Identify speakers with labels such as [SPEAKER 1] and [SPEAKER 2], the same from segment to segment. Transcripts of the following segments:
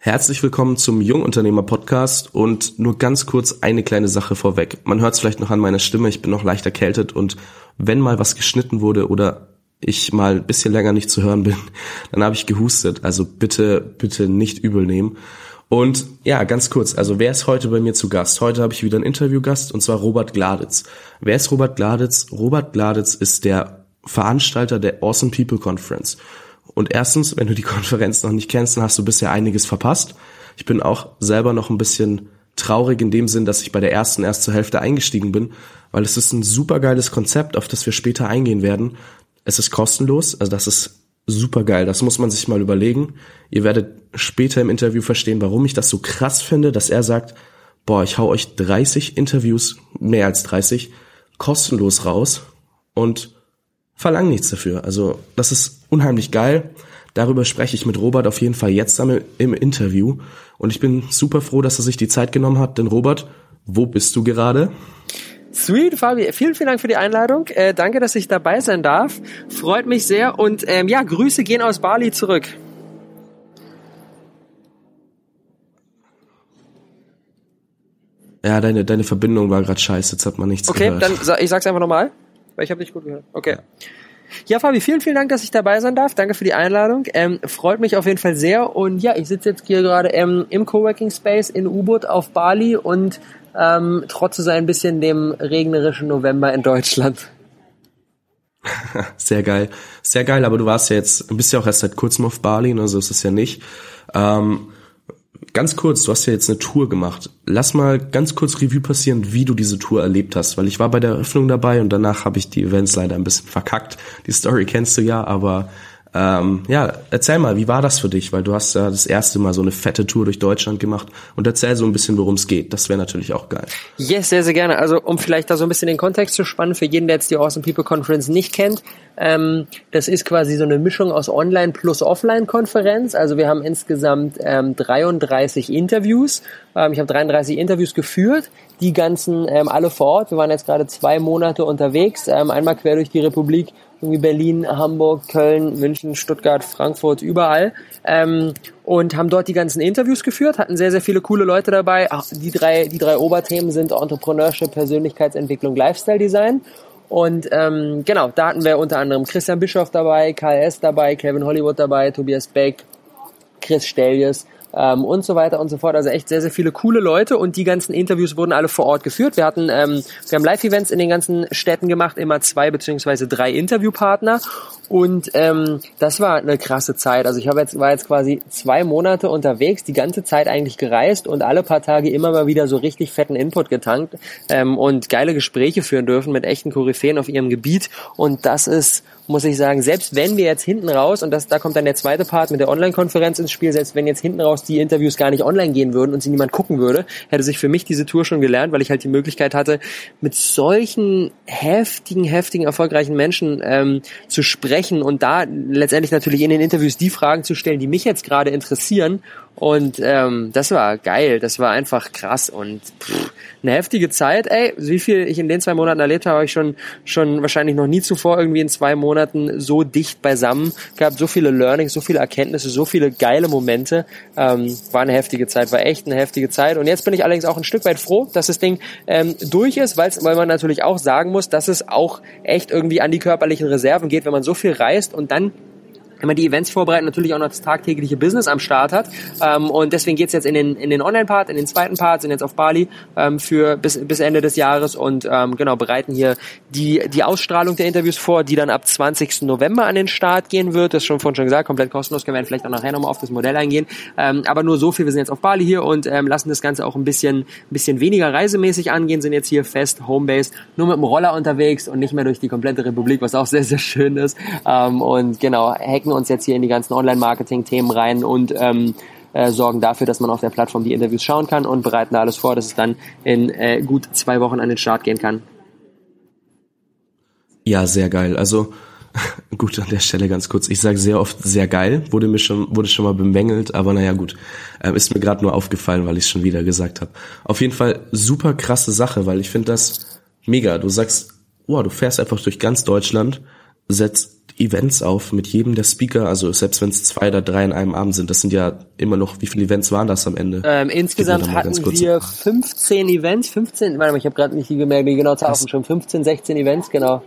[SPEAKER 1] Herzlich willkommen zum Jungunternehmer Podcast und nur ganz kurz eine kleine Sache vorweg. Man hört es vielleicht noch an meiner Stimme, ich bin noch leicht erkältet und wenn mal was geschnitten wurde oder ich mal ein bisschen länger nicht zu hören bin, dann habe ich gehustet. Also bitte, bitte nicht übel nehmen. Und ja, ganz kurz, also wer ist heute bei mir zu Gast? Heute habe ich wieder einen Interviewgast und zwar Robert Gladitz. Wer ist Robert Gladitz? Robert Gladitz ist der Veranstalter der Awesome People Conference. Und erstens, wenn du die Konferenz noch nicht kennst, dann hast du bisher einiges verpasst. Ich bin auch selber noch ein bisschen traurig in dem Sinn, dass ich bei der ersten erst zur Hälfte eingestiegen bin, weil es ist ein super geiles Konzept, auf das wir später eingehen werden. Es ist kostenlos, also das ist super geil. Das muss man sich mal überlegen. Ihr werdet später im Interview verstehen, warum ich das so krass finde, dass er sagt, boah, ich hau euch 30 Interviews, mehr als 30, kostenlos raus und verlang nichts dafür. Also das ist unheimlich geil. Darüber spreche ich mit Robert auf jeden Fall jetzt im Interview. Und ich bin super froh, dass er sich die Zeit genommen hat. Denn Robert, wo bist du gerade?
[SPEAKER 2] Sweet, Fabi, vielen, vielen Dank für die Einladung. Äh, danke, dass ich dabei sein darf. Freut mich sehr. Und ähm, ja, Grüße gehen aus Bali zurück.
[SPEAKER 1] Ja, deine, deine Verbindung war gerade scheiße, jetzt hat man nichts
[SPEAKER 2] okay,
[SPEAKER 1] gehört.
[SPEAKER 2] Okay, dann ich sag's einfach nochmal weil ich habe dich gut gehört. Okay. Ja. Ja, Fabi, vielen, vielen Dank, dass ich dabei sein darf. Danke für die Einladung. Ähm, freut mich auf jeden Fall sehr. Und ja, ich sitze jetzt hier gerade ähm, im Coworking Space in U-Boot auf Bali und ähm, trotze so ein bisschen dem regnerischen November in Deutschland.
[SPEAKER 1] Sehr geil. Sehr geil, aber du warst ja jetzt, bist ja auch erst seit kurzem auf Bali, ne, so ist es ja nicht. Ähm, Ganz kurz, du hast ja jetzt eine Tour gemacht. Lass mal ganz kurz Revue passieren, wie du diese Tour erlebt hast, weil ich war bei der Eröffnung dabei und danach habe ich die Events leider ein bisschen verkackt. Die Story kennst du ja, aber ähm, ja, erzähl mal, wie war das für dich? Weil du hast ja das erste Mal so eine fette Tour durch Deutschland gemacht und erzähl so ein bisschen, worum es geht. Das wäre natürlich auch geil.
[SPEAKER 2] Yes, sehr, sehr gerne. Also um vielleicht da so ein bisschen den Kontext zu spannen, für jeden, der jetzt die Awesome People Conference nicht kennt, ähm, das ist quasi so eine Mischung aus Online plus Offline-Konferenz. Also wir haben insgesamt ähm, 33 Interviews. Ähm, ich habe 33 Interviews geführt, die ganzen ähm, alle vor Ort. Wir waren jetzt gerade zwei Monate unterwegs, ähm, einmal quer durch die Republik irgendwie Berlin, Hamburg, Köln, München, Stuttgart, Frankfurt, überall. Ähm, und haben dort die ganzen Interviews geführt, hatten sehr, sehr viele coole Leute dabei. Die drei, die drei Oberthemen sind Entrepreneurship, Persönlichkeitsentwicklung, Lifestyle Design. Und ähm, genau, da hatten wir unter anderem Christian Bischoff dabei, KS dabei, Kevin Hollywood dabei, Tobias Beck, Chris Stellies ähm, und so weiter und so fort. Also echt sehr, sehr viele coole Leute und die ganzen Interviews wurden alle vor Ort geführt. Wir hatten, ähm, wir haben Live-Events in den ganzen Städten gemacht, immer zwei beziehungsweise drei Interviewpartner und ähm, das war eine krasse Zeit. Also ich habe jetzt war jetzt quasi zwei Monate unterwegs, die ganze Zeit eigentlich gereist und alle paar Tage immer mal wieder so richtig fetten Input getankt ähm, und geile Gespräche führen dürfen mit echten Koryphäen auf ihrem Gebiet. Und das ist muss ich sagen, selbst wenn wir jetzt hinten raus, und das, da kommt dann der zweite Part mit der Online-Konferenz ins Spiel, selbst wenn jetzt hinten raus die Interviews gar nicht online gehen würden und sie niemand gucken würde, hätte sich für mich diese Tour schon gelernt, weil ich halt die Möglichkeit hatte, mit solchen heftigen, heftigen, erfolgreichen Menschen ähm, zu sprechen, und da letztendlich natürlich in den Interviews die Fragen zu stellen, die mich jetzt gerade interessieren. Und ähm, das war geil, das war einfach krass und pff, eine heftige Zeit. Ey, wie viel ich in den zwei Monaten erlebt habe, habe ich schon schon wahrscheinlich noch nie zuvor irgendwie in zwei Monaten so dicht beisammen gehabt. So viele Learnings, so viele Erkenntnisse, so viele geile Momente. Ähm, war eine heftige Zeit, war echt eine heftige Zeit. Und jetzt bin ich allerdings auch ein Stück weit froh, dass das Ding ähm, durch ist, weil man natürlich auch sagen muss, dass es auch echt irgendwie an die körperlichen Reserven geht, wenn man so viel reist und dann man die Events vorbereitet, natürlich auch noch das tagtägliche Business am Start hat. Ähm, und deswegen geht's jetzt in den, in den Online-Part, in den zweiten Part, sind jetzt auf Bali ähm, für bis, bis Ende des Jahres und ähm, genau bereiten hier die, die Ausstrahlung der Interviews vor, die dann ab 20. November an den Start gehen wird. Das ist schon vorhin schon gesagt, komplett kostenlos, können wir vielleicht auch nachher nochmal auf das Modell eingehen. Ähm, aber nur so viel, wir sind jetzt auf Bali hier und ähm, lassen das Ganze auch ein bisschen, ein bisschen weniger reisemäßig angehen, sind jetzt hier fest, Homebase, nur mit dem Roller unterwegs und nicht mehr durch die komplette Republik, was auch sehr, sehr schön ist. Ähm, und genau, hacken stecken uns jetzt hier in die ganzen Online-Marketing-Themen rein und ähm, äh, sorgen dafür, dass man auf der Plattform die Interviews schauen kann und bereiten da alles vor, dass es dann in äh, gut zwei Wochen an den Start gehen kann.
[SPEAKER 1] Ja, sehr geil. Also gut an der Stelle ganz kurz. Ich sage sehr oft sehr geil, wurde mir schon wurde schon mal bemängelt, aber naja gut, ähm, ist mir gerade nur aufgefallen, weil ich es schon wieder gesagt habe. Auf jeden Fall super krasse Sache, weil ich finde das mega. Du sagst, wow, du fährst einfach durch ganz Deutschland setzt Events auf mit jedem der Speaker, also selbst wenn es zwei oder drei in einem Abend sind, das sind ja immer noch, wie viele Events waren das am Ende?
[SPEAKER 2] Ähm, insgesamt hatten wir 15 Events, 15, warte mal, ich habe gerade nicht die gemerkt, die genau Zahl schon 15, 16 Events, genau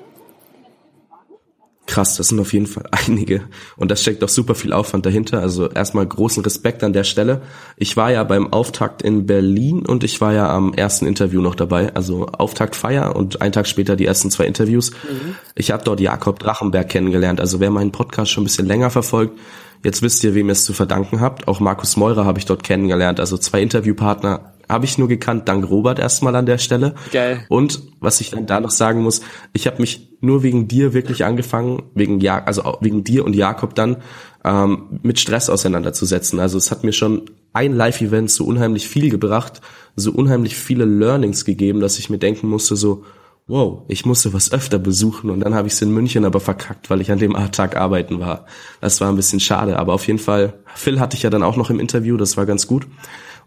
[SPEAKER 1] krass, das sind auf jeden Fall einige. Und das steckt auch super viel Aufwand dahinter. Also erstmal großen Respekt an der Stelle. Ich war ja beim Auftakt in Berlin und ich war ja am ersten Interview noch dabei. Also Auftaktfeier und einen Tag später die ersten zwei Interviews. Mhm. Ich habe dort Jakob Drachenberg kennengelernt. Also wer meinen Podcast schon ein bisschen länger verfolgt, jetzt wisst ihr, wem ihr es zu verdanken habt. Auch Markus Meurer habe ich dort kennengelernt. Also zwei Interviewpartner habe ich nur gekannt, dank Robert erstmal an der Stelle.
[SPEAKER 2] Geil.
[SPEAKER 1] Und was ich dann da noch sagen muss, ich habe mich nur wegen dir wirklich angefangen, wegen ja, also wegen dir und Jakob dann ähm, mit Stress auseinanderzusetzen. Also es hat mir schon ein Live-Event so unheimlich viel gebracht, so unheimlich viele Learnings gegeben, dass ich mir denken musste so, wow, ich musste was öfter besuchen und dann habe ich es in München aber verkackt, weil ich an dem Tag arbeiten war. Das war ein bisschen schade, aber auf jeden Fall, Phil hatte ich ja dann auch noch im Interview, das war ganz gut.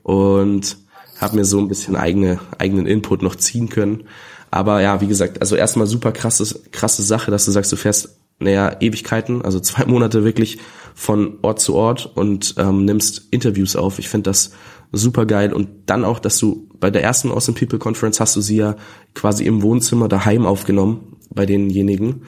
[SPEAKER 1] Und habe mir so ein bisschen eigene, eigenen Input noch ziehen können. Aber ja, wie gesagt, also erstmal super krasse, krasse Sache, dass du sagst, du fährst, naja, Ewigkeiten, also zwei Monate wirklich von Ort zu Ort und ähm, nimmst Interviews auf. Ich finde das super geil. Und dann auch, dass du bei der ersten Awesome People Conference hast du sie ja quasi im Wohnzimmer daheim aufgenommen bei denjenigen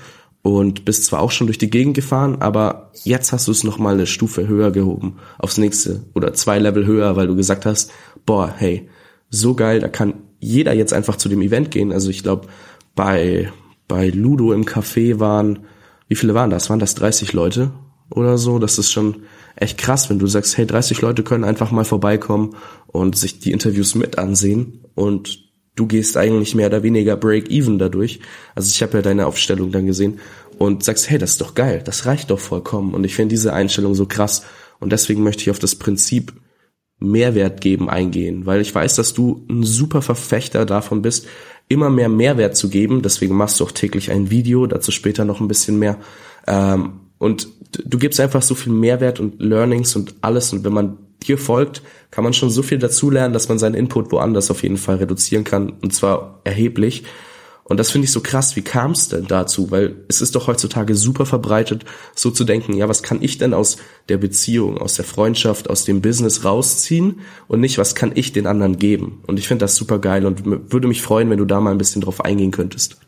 [SPEAKER 1] und bist zwar auch schon durch die Gegend gefahren, aber jetzt hast du es noch mal eine Stufe höher gehoben, aufs nächste oder zwei Level höher, weil du gesagt hast, boah, hey, so geil, da kann jeder jetzt einfach zu dem Event gehen. Also ich glaube, bei bei Ludo im Café waren, wie viele waren das? Waren das 30 Leute oder so? Das ist schon echt krass, wenn du sagst, hey, 30 Leute können einfach mal vorbeikommen und sich die Interviews mit ansehen und du gehst eigentlich mehr oder weniger Break-Even dadurch. Also ich habe ja deine Aufstellung dann gesehen und sagst, hey, das ist doch geil, das reicht doch vollkommen. Und ich finde diese Einstellung so krass. Und deswegen möchte ich auf das Prinzip Mehrwert geben eingehen, weil ich weiß, dass du ein super Verfechter davon bist, immer mehr Mehrwert zu geben. Deswegen machst du auch täglich ein Video, dazu später noch ein bisschen mehr. Ähm, und du gibst einfach so viel Mehrwert und Learnings und alles. Und wenn man dir folgt, kann man schon so viel dazulernen, dass man seinen Input woanders auf jeden Fall reduzieren kann und zwar erheblich. Und das finde ich so krass. Wie kam es denn dazu? Weil es ist doch heutzutage super verbreitet, so zu denken, ja, was kann ich denn aus der Beziehung, aus der Freundschaft, aus dem Business rausziehen und nicht, was kann ich den anderen geben? Und ich finde das super geil und würde mich freuen, wenn du da mal ein bisschen drauf eingehen könntest.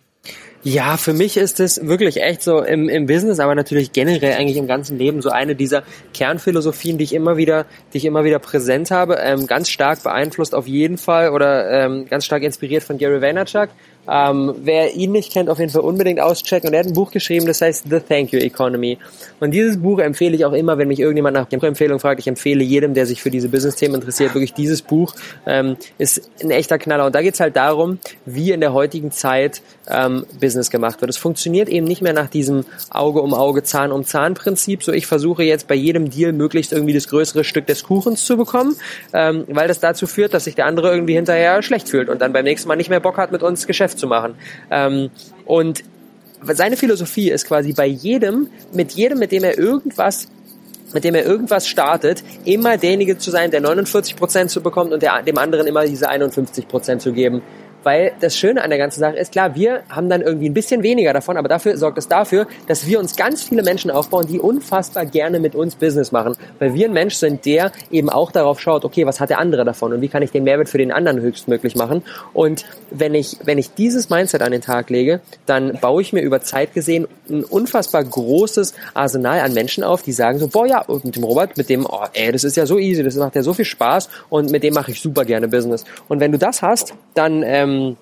[SPEAKER 2] Ja, für mich ist es wirklich echt so im, im Business, aber natürlich generell eigentlich im ganzen Leben so eine dieser Kernphilosophien, die ich immer wieder, die ich immer wieder präsent habe, ähm, ganz stark beeinflusst auf jeden Fall oder ähm, ganz stark inspiriert von Gary Vaynerchuk. Ähm, wer ihn nicht kennt, auf jeden Fall unbedingt auschecken. Und er hat ein Buch geschrieben, das heißt The Thank You Economy. Und dieses Buch empfehle ich auch immer, wenn mich irgendjemand nach Empfehlung fragt. Ich empfehle jedem, der sich für diese Business-Themen interessiert, wirklich dieses Buch ähm, ist ein echter Knaller. Und da geht's halt darum, wie in der heutigen Zeit ähm, Business gemacht wird. Es funktioniert eben nicht mehr nach diesem Auge um Auge, Zahn um Zahn Prinzip. So ich versuche jetzt bei jedem Deal möglichst irgendwie das größere Stück des Kuchens zu bekommen, ähm, weil das dazu führt, dass sich der andere irgendwie hinterher schlecht fühlt und dann beim nächsten Mal nicht mehr Bock hat, mit uns Geschäft zu machen. Ähm, und seine Philosophie ist quasi bei jedem, mit jedem, mit dem er irgendwas mit dem er irgendwas startet, immer derjenige zu sein, der 49 Prozent zu bekommt und der, dem anderen immer diese 51 Prozent zu geben weil das Schöne an der ganzen Sache ist, klar, wir haben dann irgendwie ein bisschen weniger davon, aber dafür sorgt es dafür, dass wir uns ganz viele Menschen aufbauen, die unfassbar gerne mit uns Business machen, weil wir ein Mensch sind, der eben auch darauf schaut, okay, was hat der andere davon und wie kann ich den Mehrwert für den anderen höchstmöglich machen und wenn ich, wenn ich dieses Mindset an den Tag lege, dann baue ich mir über Zeit gesehen ein unfassbar großes Arsenal an Menschen auf, die sagen so, boah ja, mit dem Robert, mit dem, oh ey, das ist ja so easy, das macht ja so viel Spaß und mit dem mache ich super gerne Business. Und wenn du das hast, dann ähm, ähm,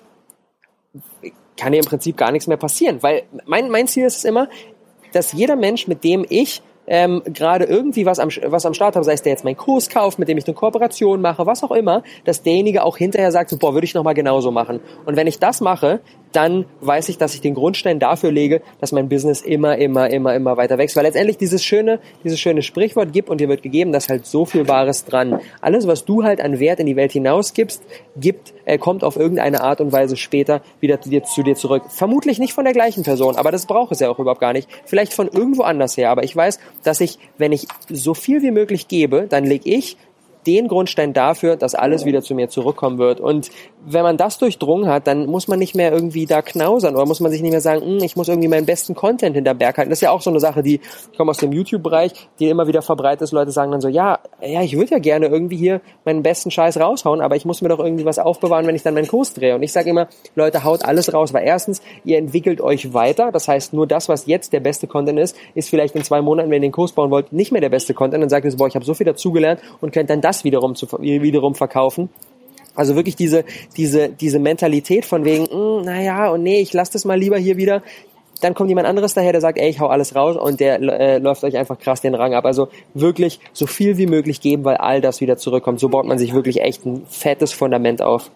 [SPEAKER 2] kann dir im Prinzip gar nichts mehr passieren. Weil mein, mein Ziel ist es immer, dass jeder Mensch, mit dem ich ähm, gerade irgendwie was am, was am Start habe, sei es der jetzt meinen Kurs kauft, mit dem ich eine Kooperation mache, was auch immer, dass derjenige auch hinterher sagt, so, boah, würde ich nochmal genauso machen. Und wenn ich das mache, dann weiß ich, dass ich den Grundstein dafür lege, dass mein Business immer, immer, immer, immer weiter wächst. Weil letztendlich dieses schöne, dieses schöne Sprichwort gibt und dir wird gegeben, dass halt so viel Wahres dran. Alles, was du halt an Wert in die Welt hinausgibst, gibt, äh, kommt auf irgendeine Art und Weise später wieder zu dir, zu dir zurück. Vermutlich nicht von der gleichen Person, aber das braucht es ja auch überhaupt gar nicht. Vielleicht von irgendwo anders her. Aber ich weiß, dass ich, wenn ich so viel wie möglich gebe, dann lege ich den Grundstein dafür, dass alles wieder zu mir zurückkommen wird. Und wenn man das durchdrungen hat, dann muss man nicht mehr irgendwie da knausern oder muss man sich nicht mehr sagen, hm, ich muss irgendwie meinen besten Content hinter Berg halten. Das ist ja auch so eine Sache, die, ich komme aus dem YouTube-Bereich, die immer wieder verbreitet ist. Leute sagen dann so, ja, ja, ich würde ja gerne irgendwie hier meinen besten Scheiß raushauen, aber ich muss mir doch irgendwie was aufbewahren, wenn ich dann meinen Kurs drehe. Und ich sage immer, Leute, haut alles raus, weil erstens, ihr entwickelt euch weiter. Das heißt, nur das, was jetzt der beste Content ist, ist vielleicht in zwei Monaten, wenn ihr den Kurs bauen wollt, nicht mehr der beste Content. Dann sagt ihr so, boah, ich habe so viel dazugelernt und könnt dann das wiederum, zu, wiederum verkaufen. Also wirklich diese, diese, diese Mentalität von wegen, mm, naja, und nee, ich lasse das mal lieber hier wieder. Dann kommt jemand anderes daher, der sagt, ey, ich hau alles raus und der äh, läuft euch einfach krass den Rang ab. Also wirklich so viel wie möglich geben, weil all das wieder zurückkommt. So baut man sich wirklich echt ein fettes Fundament auf.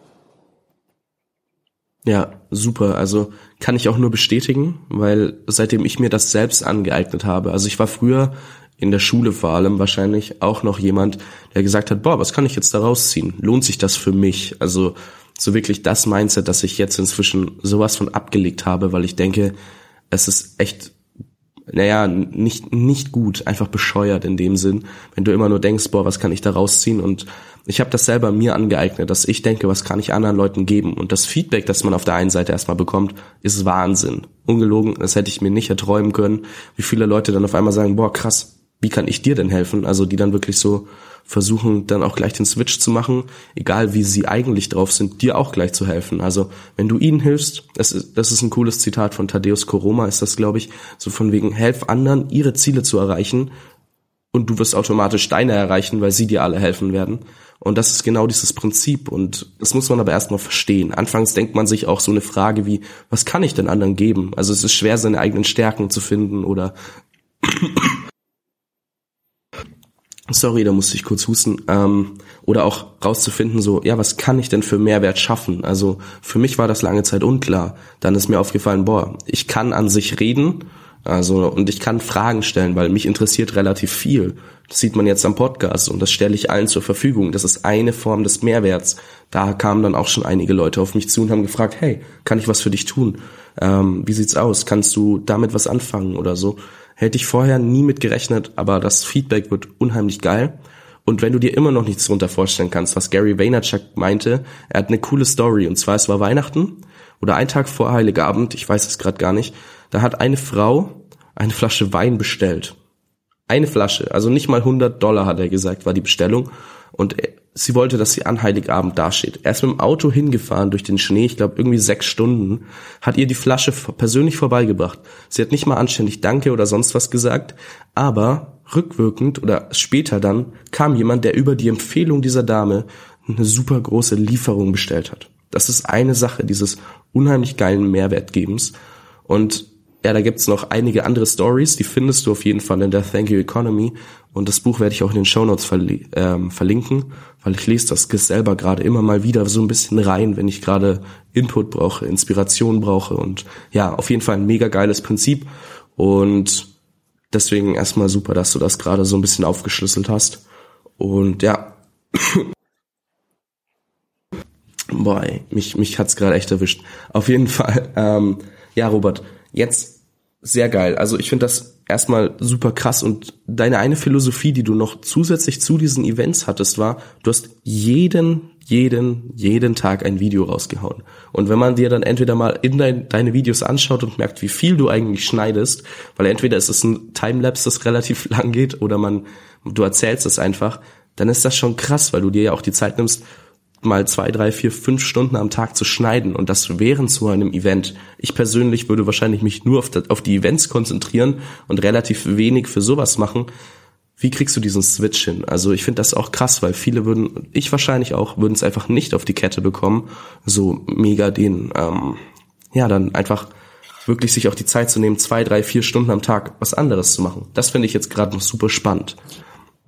[SPEAKER 1] Ja, super. Also kann ich auch nur bestätigen, weil seitdem ich mir das selbst angeeignet habe, also ich war früher in der Schule vor allem wahrscheinlich auch noch jemand, der gesagt hat, boah, was kann ich jetzt da rausziehen? Lohnt sich das für mich? Also so wirklich das Mindset, dass ich jetzt inzwischen sowas von abgelegt habe, weil ich denke, es ist echt, naja, nicht, nicht gut, einfach bescheuert in dem Sinn, wenn du immer nur denkst, boah, was kann ich da rausziehen? Und ich habe das selber mir angeeignet, dass ich denke, was kann ich anderen Leuten geben? Und das Feedback, das man auf der einen Seite erstmal bekommt, ist Wahnsinn. Ungelogen, das hätte ich mir nicht erträumen können, wie viele Leute dann auf einmal sagen, boah, krass, wie kann ich dir denn helfen? Also die dann wirklich so versuchen, dann auch gleich den Switch zu machen, egal wie sie eigentlich drauf sind, dir auch gleich zu helfen. Also wenn du ihnen hilfst, das ist, das ist ein cooles Zitat von Thaddeus Koroma, ist das, glaube ich, so von wegen, helf anderen, ihre Ziele zu erreichen und du wirst automatisch deine erreichen, weil sie dir alle helfen werden. Und das ist genau dieses Prinzip und das muss man aber erstmal verstehen. Anfangs denkt man sich auch so eine Frage wie, was kann ich denn anderen geben? Also es ist schwer, seine eigenen Stärken zu finden oder sorry, da musste ich kurz husten, ähm, oder auch rauszufinden, so, ja, was kann ich denn für Mehrwert schaffen? Also für mich war das lange Zeit unklar. Dann ist mir aufgefallen, boah, ich kann an sich reden, also und ich kann Fragen stellen, weil mich interessiert relativ viel. Das sieht man jetzt am Podcast und das stelle ich allen zur Verfügung. Das ist eine Form des Mehrwerts. Da kamen dann auch schon einige Leute auf mich zu und haben gefragt, hey, kann ich was für dich tun? Ähm, wie sieht's aus? Kannst du damit was anfangen oder so? Hätte ich vorher nie mit gerechnet, aber das Feedback wird unheimlich geil. Und wenn du dir immer noch nichts darunter vorstellen kannst, was Gary Vaynerchuk meinte, er hat eine coole Story. Und zwar, es war Weihnachten oder ein Tag vor Heiligabend, ich weiß es gerade gar nicht, da hat eine Frau eine Flasche Wein bestellt. Eine Flasche, also nicht mal 100 Dollar hat er gesagt, war die Bestellung. Und sie wollte, dass sie an Heiligabend dasteht. Er ist mit dem Auto hingefahren durch den Schnee, ich glaube irgendwie sechs Stunden, hat ihr die Flasche persönlich vorbeigebracht. Sie hat nicht mal anständig Danke oder sonst was gesagt, aber rückwirkend oder später dann kam jemand, der über die Empfehlung dieser Dame eine super große Lieferung bestellt hat. Das ist eine Sache dieses unheimlich geilen Mehrwertgebens. Und ja, da gibt's noch einige andere Stories, die findest du auf jeden Fall in der Thank You Economy. Und das Buch werde ich auch in den Show Notes verli ähm, verlinken, weil ich lese das selber gerade immer mal wieder so ein bisschen rein, wenn ich gerade Input brauche, Inspiration brauche. Und ja, auf jeden Fall ein mega geiles Prinzip. Und deswegen erstmal super, dass du das gerade so ein bisschen aufgeschlüsselt hast. Und ja. Boah, ey, mich, mich hat's gerade echt erwischt. Auf jeden Fall, ähm, ja, Robert, Jetzt sehr geil. Also ich finde das erstmal super krass und deine eine Philosophie, die du noch zusätzlich zu diesen Events hattest, war, du hast jeden, jeden, jeden Tag ein Video rausgehauen. Und wenn man dir dann entweder mal in dein, deine Videos anschaut und merkt, wie viel du eigentlich schneidest, weil entweder ist es ein Timelapse, das relativ lang geht, oder man, du erzählst es einfach, dann ist das schon krass, weil du dir ja auch die Zeit nimmst, mal zwei, drei, vier, fünf Stunden am Tag zu schneiden und das während so einem Event. Ich persönlich würde wahrscheinlich mich nur auf, die, auf die Events konzentrieren und relativ wenig für sowas machen. Wie kriegst du diesen Switch hin? Also ich finde das auch krass, weil viele würden, ich wahrscheinlich auch, würden es einfach nicht auf die Kette bekommen, so mega den, ähm, ja, dann einfach wirklich sich auch die Zeit zu nehmen, zwei, drei, vier Stunden am Tag was anderes zu machen. Das finde ich jetzt gerade noch super spannend.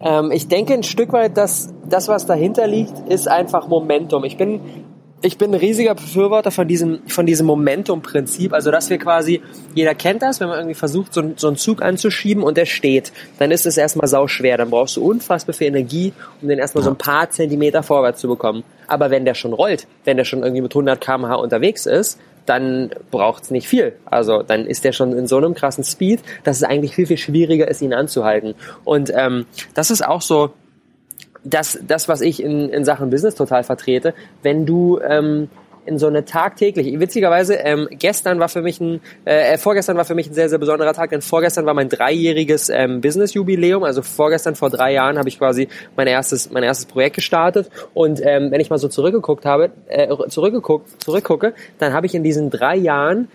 [SPEAKER 2] Ähm, ich denke ein Stück weit, dass das, was dahinter liegt, ist einfach Momentum. Ich bin ich bin ein riesiger Befürworter von diesem, von diesem Momentum-Prinzip. Also, dass wir quasi, jeder kennt das, wenn man irgendwie versucht, so, so einen Zug anzuschieben und der steht, dann ist es erstmal sau schwer. Dann brauchst du unfassbar viel Energie, um den erstmal so ein paar Zentimeter vorwärts zu bekommen. Aber wenn der schon rollt, wenn der schon irgendwie mit 100 kmh unterwegs ist, dann braucht's nicht viel. Also dann ist der schon in so einem krassen Speed, dass es eigentlich viel, viel schwieriger ist, ihn anzuhalten. Und ähm, das ist auch so das, das, was ich in, in Sachen Business total vertrete, wenn du ähm, in so eine tagtäglich. Witzigerweise, ähm, gestern war für mich ein, äh, vorgestern war für mich ein sehr, sehr besonderer Tag, denn vorgestern war mein dreijähriges ähm, Business-Jubiläum. Also vorgestern, vor drei Jahren, habe ich quasi mein erstes, mein erstes Projekt gestartet. Und ähm, wenn ich mal so zurückgeguckt habe, äh, zurückgeguckt, zurückgucke, dann habe ich in diesen drei Jahren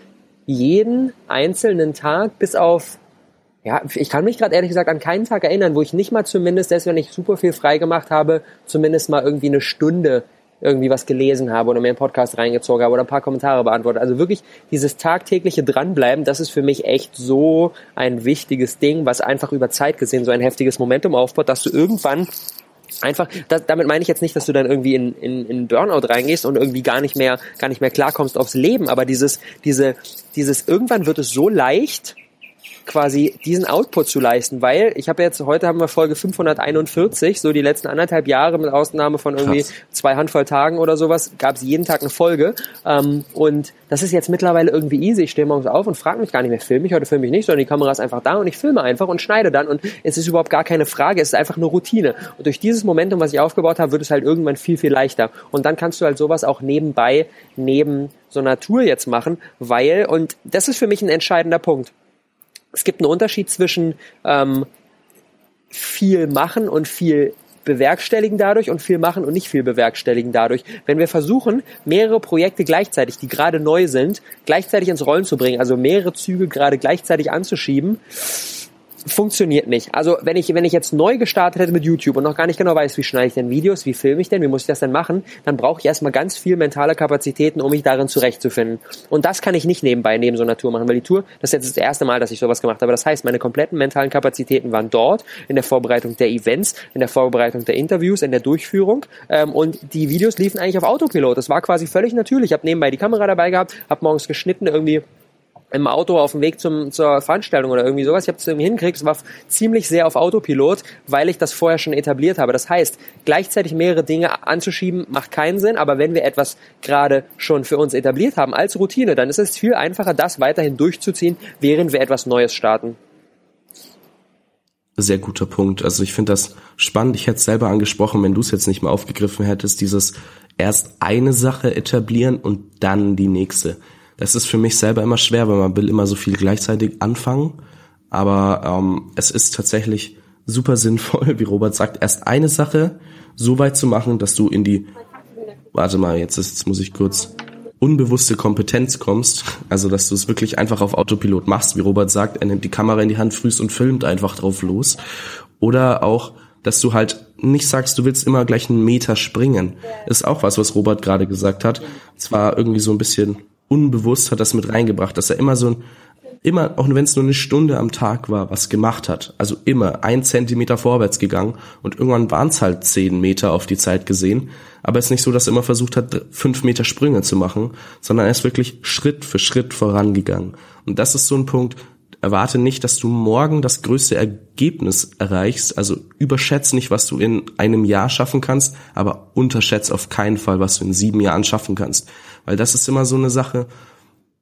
[SPEAKER 2] jeden einzelnen Tag bis auf ja, ich kann mich gerade ehrlich gesagt an keinen Tag erinnern, wo ich nicht mal zumindest, selbst wenn ich super viel frei gemacht habe, zumindest mal irgendwie eine Stunde irgendwie was gelesen habe oder mir einen Podcast reingezogen habe oder ein paar Kommentare beantwortet. Also wirklich dieses tagtägliche Dranbleiben, das ist für mich echt so ein wichtiges Ding, was einfach über Zeit gesehen so ein heftiges Momentum aufbaut, dass du irgendwann einfach, das, damit meine ich jetzt nicht, dass du dann irgendwie in, in, in Burnout reingehst und irgendwie gar nicht mehr, gar nicht mehr klarkommst aufs Leben, aber dieses, diese, dieses, irgendwann wird es so leicht, quasi diesen Output zu leisten, weil ich habe jetzt, heute haben wir Folge 541, so die letzten anderthalb Jahre mit Ausnahme von irgendwie Krass. zwei Handvoll Tagen oder sowas, gab es jeden Tag eine Folge. Ähm, und das ist jetzt mittlerweile irgendwie easy. Ich stehe morgens auf und frage mich gar nicht mehr, filme ich, heute filme ich nicht, sondern die Kamera ist einfach da und ich filme einfach und schneide dann. Und es ist überhaupt gar keine Frage, es ist einfach eine Routine. Und durch dieses Momentum, was ich aufgebaut habe, wird es halt irgendwann viel, viel leichter. Und dann kannst du halt sowas auch nebenbei, neben so einer Tour jetzt machen, weil, und das ist für mich ein entscheidender Punkt, es gibt einen Unterschied zwischen ähm, viel machen und viel bewerkstelligen dadurch und viel machen und nicht viel bewerkstelligen dadurch. Wenn wir versuchen, mehrere Projekte gleichzeitig, die gerade neu sind, gleichzeitig ins Rollen zu bringen, also mehrere Züge gerade gleichzeitig anzuschieben, funktioniert nicht. Also wenn ich, wenn ich jetzt neu gestartet hätte mit YouTube und noch gar nicht genau weiß, wie schneide ich denn Videos, wie filme ich denn, wie muss ich das denn machen, dann brauche ich erstmal ganz viel mentale Kapazitäten, um mich darin zurechtzufinden. Und das kann ich nicht nebenbei neben so einer Tour machen, weil die Tour, das ist jetzt das erste Mal, dass ich sowas gemacht habe. Das heißt, meine kompletten mentalen Kapazitäten waren dort, in der Vorbereitung der Events, in der Vorbereitung der Interviews, in der Durchführung. Ähm, und die Videos liefen eigentlich auf Autopilot. Das war quasi völlig natürlich. Ich habe nebenbei die Kamera dabei gehabt, habe morgens geschnitten, irgendwie im Auto auf dem Weg zum, zur Veranstaltung oder irgendwie sowas. Ich habe es irgendwie hingekriegt. Es war ziemlich sehr auf Autopilot, weil ich das vorher schon etabliert habe. Das heißt, gleichzeitig mehrere Dinge anzuschieben macht keinen Sinn. Aber wenn wir etwas gerade schon für uns etabliert haben als Routine, dann ist es viel einfacher, das weiterhin durchzuziehen, während wir etwas Neues starten.
[SPEAKER 1] Sehr guter Punkt. Also ich finde das spannend. Ich hätte es selber angesprochen, wenn du es jetzt nicht mal aufgegriffen hättest, dieses erst eine Sache etablieren und dann die nächste das ist für mich selber immer schwer, weil man will immer so viel gleichzeitig anfangen. Aber ähm, es ist tatsächlich super sinnvoll, wie Robert sagt, erst eine Sache so weit zu machen, dass du in die, warte mal, jetzt, ist, jetzt muss ich kurz, unbewusste Kompetenz kommst, also dass du es wirklich einfach auf Autopilot machst, wie Robert sagt, er nimmt die Kamera in die Hand, frühst und filmt einfach drauf los. Oder auch, dass du halt nicht sagst, du willst immer gleich einen Meter springen. Ist auch was, was Robert gerade gesagt hat. Zwar irgendwie so ein bisschen unbewusst hat das mit reingebracht, dass er immer so ein, immer, auch wenn es nur eine Stunde am Tag war, was gemacht hat. Also immer ein Zentimeter vorwärts gegangen und irgendwann waren es halt zehn Meter auf die Zeit gesehen. Aber es ist nicht so, dass er immer versucht hat, fünf Meter Sprünge zu machen, sondern er ist wirklich Schritt für Schritt vorangegangen. Und das ist so ein Punkt, erwarte nicht, dass du morgen das größte Ergebnis erreichst. Also überschätze nicht, was du in einem Jahr schaffen kannst, aber unterschätze auf keinen Fall, was du in sieben Jahren schaffen kannst. Weil das ist immer so eine Sache,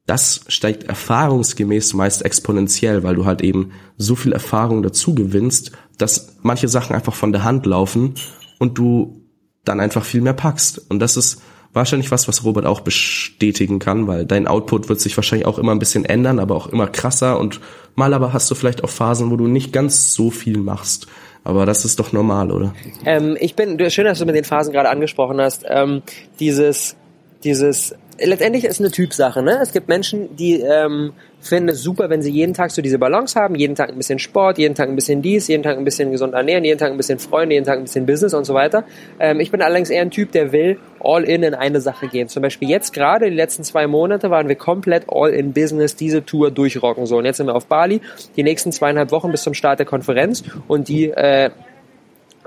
[SPEAKER 1] das steigt erfahrungsgemäß meist exponentiell, weil du halt eben so viel Erfahrung dazu gewinnst, dass manche Sachen einfach von der Hand laufen und du dann einfach viel mehr packst. Und das ist wahrscheinlich was, was Robert auch bestätigen kann, weil dein Output wird sich wahrscheinlich auch immer ein bisschen ändern, aber auch immer krasser und mal aber hast du vielleicht auch Phasen, wo du nicht ganz so viel machst. Aber das ist doch normal, oder?
[SPEAKER 2] Ähm, ich bin, schön, dass du mit den Phasen gerade angesprochen hast. Ähm, dieses, dieses letztendlich ist eine Typsache. Ne? Es gibt Menschen, die ähm, finden es super, wenn sie jeden Tag so diese Balance haben, jeden Tag ein bisschen Sport, jeden Tag ein bisschen dies, jeden Tag ein bisschen gesund ernähren, jeden Tag ein bisschen Freunde, jeden Tag ein bisschen Business und so weiter. Ähm, ich bin allerdings eher ein Typ, der will all in in eine Sache gehen. Zum Beispiel jetzt gerade, die letzten zwei Monate, waren wir komplett all in Business, diese Tour durchrocken. So, und jetzt sind wir auf Bali, die nächsten zweieinhalb Wochen bis zum Start der Konferenz und die äh,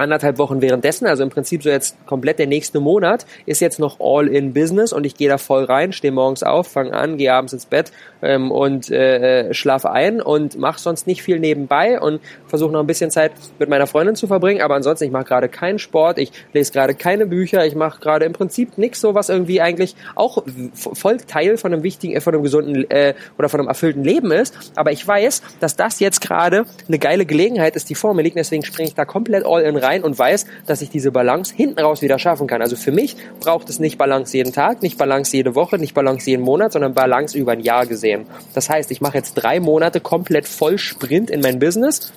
[SPEAKER 2] anderthalb Wochen währenddessen, also im Prinzip so jetzt komplett der nächste Monat, ist jetzt noch all in Business und ich gehe da voll rein, stehe morgens auf, fange an, gehe abends ins Bett ähm, und äh, schlafe ein und mache sonst nicht viel nebenbei und versuche noch ein bisschen Zeit mit meiner Freundin zu verbringen, aber ansonsten, ich mache gerade keinen Sport, ich lese gerade keine Bücher, ich mache gerade im Prinzip nichts so, was irgendwie eigentlich auch voll Teil von einem wichtigen, äh, von einem gesunden äh, oder von einem erfüllten Leben ist, aber ich weiß, dass das jetzt gerade eine geile Gelegenheit ist, die vor mir liegt, deswegen springe ich da komplett all in rein und weiß, dass ich diese Balance hinten raus wieder schaffen kann. Also für mich braucht es nicht Balance jeden Tag, nicht Balance jede Woche, nicht Balance jeden Monat, sondern Balance über ein Jahr gesehen. Das heißt, ich mache jetzt drei Monate komplett voll Sprint in mein Business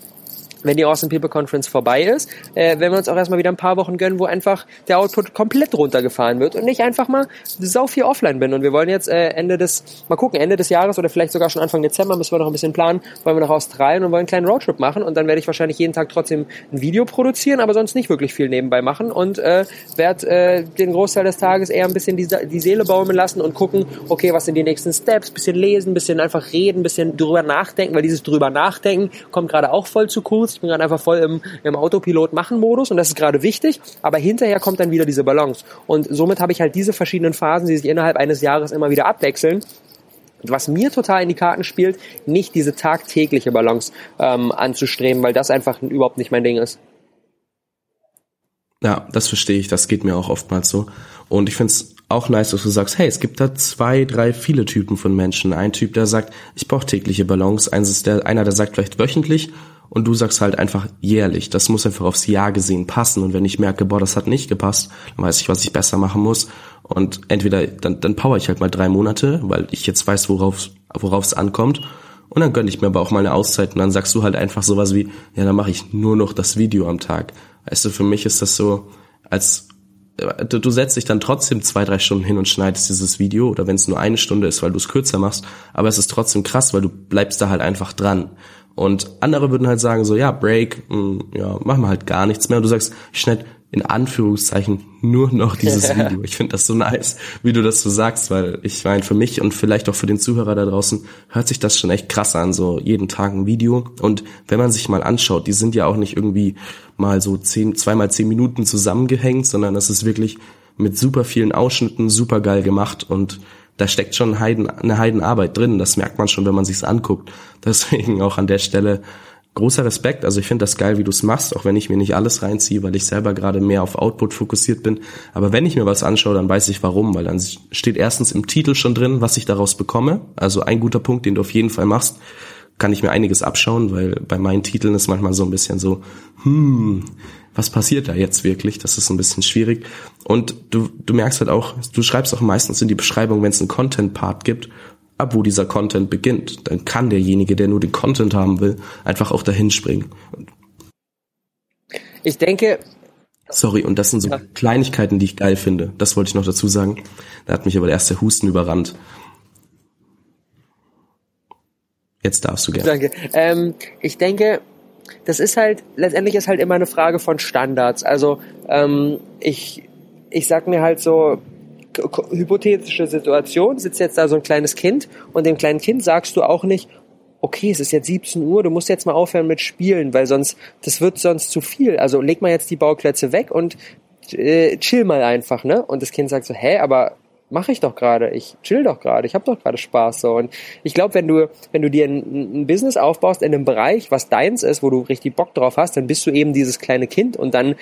[SPEAKER 2] wenn die Awesome People Conference vorbei ist, äh, werden wir uns auch erstmal wieder ein paar Wochen gönnen, wo einfach der Output komplett runtergefahren wird und nicht einfach mal sau viel offline bin. Und wir wollen jetzt äh, Ende des, mal gucken, Ende des Jahres oder vielleicht sogar schon Anfang Dezember, müssen wir noch ein bisschen planen, wollen wir nach Australien und wollen einen kleinen Roadtrip machen und dann werde ich wahrscheinlich jeden Tag trotzdem ein Video produzieren, aber sonst nicht wirklich viel nebenbei machen und äh, werde äh, den Großteil des Tages eher ein bisschen die, die Seele baumeln lassen und gucken, okay, was sind die nächsten Steps, bisschen lesen, bisschen einfach reden, bisschen drüber nachdenken, weil dieses drüber nachdenken kommt gerade auch voll zu kurz ich bin gerade einfach voll im, im Autopilot-Machen-Modus und das ist gerade wichtig, aber hinterher kommt dann wieder diese Balance. Und somit habe ich halt diese verschiedenen Phasen, die sich innerhalb eines Jahres immer wieder abwechseln was mir total in die Karten spielt, nicht diese tagtägliche Balance ähm, anzustreben, weil das einfach überhaupt nicht mein Ding ist.
[SPEAKER 1] Ja, das verstehe ich. Das geht mir auch oftmals so. Und ich finde es auch nice, dass du sagst, hey, es gibt da zwei, drei, viele Typen von Menschen. Ein Typ, der sagt, ich brauche tägliche Balance. Eins ist der, einer, der sagt vielleicht wöchentlich und du sagst halt einfach jährlich. Das muss einfach aufs Jahr gesehen passen. Und wenn ich merke, boah, das hat nicht gepasst, dann weiß ich, was ich besser machen muss. Und entweder dann, dann power ich halt mal drei Monate, weil ich jetzt weiß, worauf worauf es ankommt. Und dann gönne ich mir aber auch mal eine Auszeit und dann sagst du halt einfach sowas wie, ja, dann mache ich nur noch das Video am Tag. Weißt du, für mich ist das so, als du, du setzt dich dann trotzdem zwei, drei Stunden hin und schneidest dieses Video oder wenn es nur eine Stunde ist, weil du es kürzer machst, aber es ist trotzdem krass, weil du bleibst da halt einfach dran. Und andere würden halt sagen so, ja, Break, mh, mm, ja, machen wir halt gar nichts mehr. Und du sagst, ich schneide in Anführungszeichen nur noch dieses Video. Ich finde das so nice, wie du das so sagst, weil ich meine, für mich und vielleicht auch für den Zuhörer da draußen hört sich das schon echt krass an, so jeden Tag ein Video. Und wenn man sich mal anschaut, die sind ja auch nicht irgendwie mal so zehn, zweimal zehn Minuten zusammengehängt, sondern das ist wirklich mit super vielen Ausschnitten super geil gemacht und da steckt schon Heiden, eine Heidenarbeit drin. Das merkt man schon, wenn man sich's anguckt. Deswegen auch an der Stelle großer Respekt. Also ich finde das geil, wie du es machst, auch wenn ich mir nicht alles reinziehe, weil ich selber gerade mehr auf Output fokussiert bin. Aber wenn ich mir was anschaue, dann weiß ich warum, weil dann steht erstens im Titel schon drin, was ich daraus bekomme. Also ein guter Punkt, den du auf jeden Fall machst, kann ich mir einiges abschauen, weil bei meinen Titeln ist manchmal so ein bisschen so, hm, was passiert da jetzt wirklich? Das ist ein bisschen schwierig. Und du, du merkst halt auch, du schreibst auch meistens in die Beschreibung, wenn es einen Content-Part gibt, ab wo dieser Content beginnt. Dann kann derjenige, der nur den Content haben will, einfach auch dahin springen.
[SPEAKER 2] Ich denke,
[SPEAKER 1] Sorry, und das sind so ja. Kleinigkeiten, die ich geil finde. Das wollte ich noch dazu sagen. Da hat mich aber erst der Husten überrannt. Jetzt darfst du gerne.
[SPEAKER 2] Danke. Ähm, ich denke, das ist halt, letztendlich ist halt immer eine Frage von Standards. Also ähm, ich, ich sag mir halt so, hypothetische Situation, sitzt jetzt da so ein kleines Kind und dem kleinen Kind sagst du auch nicht, okay, es ist jetzt 17 Uhr, du musst jetzt mal aufhören mit Spielen, weil sonst, das wird sonst zu viel. Also leg mal jetzt die Bauklötze weg und äh, chill mal einfach, ne? Und das Kind sagt so, hä, aber mache ich doch gerade, ich chill doch gerade, ich habe doch gerade Spaß so. Und ich glaube, wenn du, wenn du dir ein, ein, Business aufbaust in einem Bereich, was deins ist, wo du richtig Bock drauf hast, dann bist du eben dieses kleine Kind und dann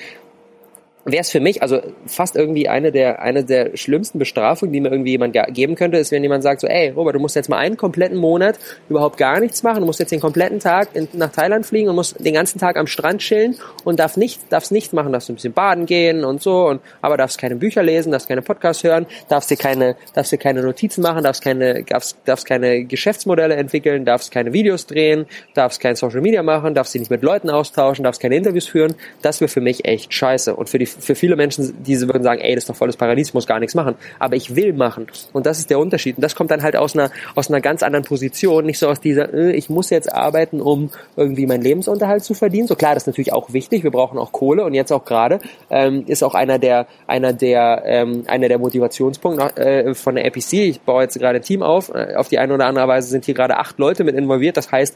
[SPEAKER 2] wäre es für mich, also fast irgendwie eine der, eine der schlimmsten Bestrafungen, die mir irgendwie jemand geben könnte, ist, wenn jemand sagt so, ey, Robert, du musst jetzt mal einen kompletten Monat überhaupt gar nichts machen, du musst jetzt den kompletten Tag in, nach Thailand fliegen und musst den ganzen Tag am Strand chillen und darfst nichts, darfst nichts machen, darfst ein bisschen baden gehen und so, und, aber darfst keine Bücher lesen, darfst keine Podcasts hören, darfst dir keine, darfst dir keine Notizen machen, darfst keine, darfst, darfst keine Geschäftsmodelle entwickeln, darfst keine Videos drehen, darfst kein Social Media machen, darfst dich nicht mit Leuten austauschen, darfst keine Interviews führen, das wäre für mich echt scheiße. Und für die für viele Menschen, diese würden sagen, ey, das ist doch volles Paradies, ich muss gar nichts machen. Aber ich will machen. Und das ist der Unterschied. Und das kommt dann halt aus einer, aus einer ganz anderen Position, nicht so aus dieser, äh, ich muss jetzt arbeiten, um irgendwie meinen Lebensunterhalt zu verdienen. So klar, das ist natürlich auch wichtig. Wir brauchen auch Kohle. Und jetzt auch gerade ähm, ist auch einer der, einer der, ähm, einer der Motivationspunkte äh, von der APC. Ich baue jetzt gerade ein Team auf. Äh, auf die eine oder andere Weise sind hier gerade acht Leute mit involviert. Das heißt,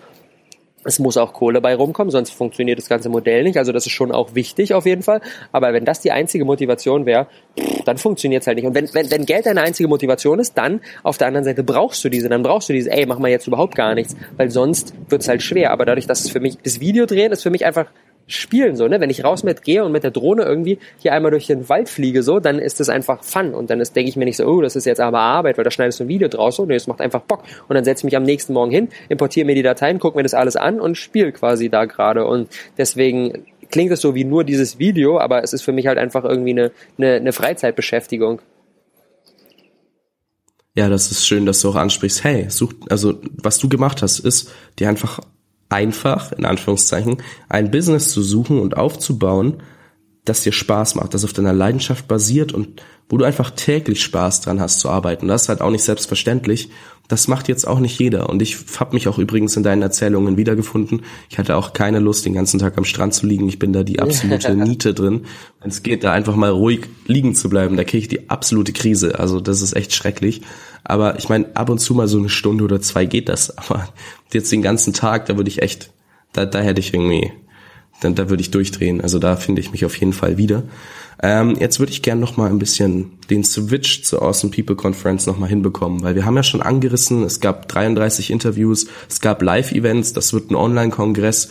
[SPEAKER 2] es muss auch Kohle bei rumkommen, sonst funktioniert das ganze Modell nicht. Also das ist schon auch wichtig auf jeden Fall. Aber wenn das die einzige Motivation wäre, dann funktioniert es halt nicht. Und wenn, wenn, wenn Geld deine einzige Motivation ist, dann auf der anderen Seite brauchst du diese. Dann brauchst du diese, ey, mach mal jetzt überhaupt gar nichts. Weil sonst wird es halt schwer. Aber dadurch, dass es für mich, das Video drehen ist für mich einfach spielen so, ne? Wenn ich raus mit gehe und mit der Drohne irgendwie hier einmal durch den Wald fliege so, dann ist das einfach Fun und dann denke ich mir nicht so, oh, das ist jetzt aber Arbeit, weil da schneidest du ein Video draus, so, nee, das macht einfach Bock und dann setze ich mich am nächsten Morgen hin, importiere mir die Dateien, gucke mir das alles an und spiele quasi da gerade und deswegen klingt es so wie nur dieses Video, aber es ist für mich halt einfach irgendwie eine, eine, eine Freizeitbeschäftigung.
[SPEAKER 1] Ja, das ist schön, dass du auch ansprichst. Hey, such, also was du gemacht hast, ist dir einfach einfach, in Anführungszeichen, ein Business zu suchen und aufzubauen, das dir Spaß macht, das auf deiner Leidenschaft basiert und wo du einfach täglich Spaß dran hast zu arbeiten. Das ist halt auch nicht selbstverständlich. Das macht jetzt auch nicht jeder. Und ich habe mich auch übrigens in deinen Erzählungen wiedergefunden. Ich hatte auch keine Lust, den ganzen Tag am Strand zu liegen. Ich bin da die absolute Niete drin. Wenn es geht, da einfach mal ruhig liegen zu bleiben, da kriege ich die absolute Krise. Also das ist echt schrecklich. Aber ich meine, ab und zu mal so eine Stunde oder zwei geht das. Aber jetzt den ganzen Tag, da würde ich echt, da, da hätte ich irgendwie dann da würde ich durchdrehen. Also da finde ich mich auf jeden Fall wieder. Ähm, jetzt würde ich gerne noch mal ein bisschen den Switch zur Awesome People Conference noch mal hinbekommen, weil wir haben ja schon angerissen, es gab 33 Interviews, es gab Live-Events, das wird ein Online-Kongress,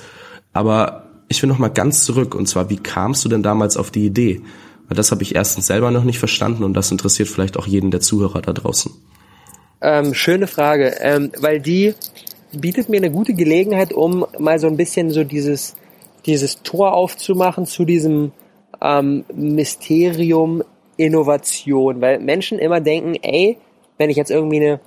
[SPEAKER 1] aber ich will noch mal ganz zurück und zwar, wie kamst du denn damals auf die Idee? Weil das habe ich erstens selber noch nicht verstanden und das interessiert vielleicht auch jeden der Zuhörer da draußen.
[SPEAKER 2] Ähm, schöne Frage, ähm, weil die bietet mir eine gute Gelegenheit, um mal so ein bisschen so dieses dieses Tor aufzumachen zu diesem ähm, Mysterium Innovation, weil Menschen immer denken, ey, wenn ich jetzt irgendwie eine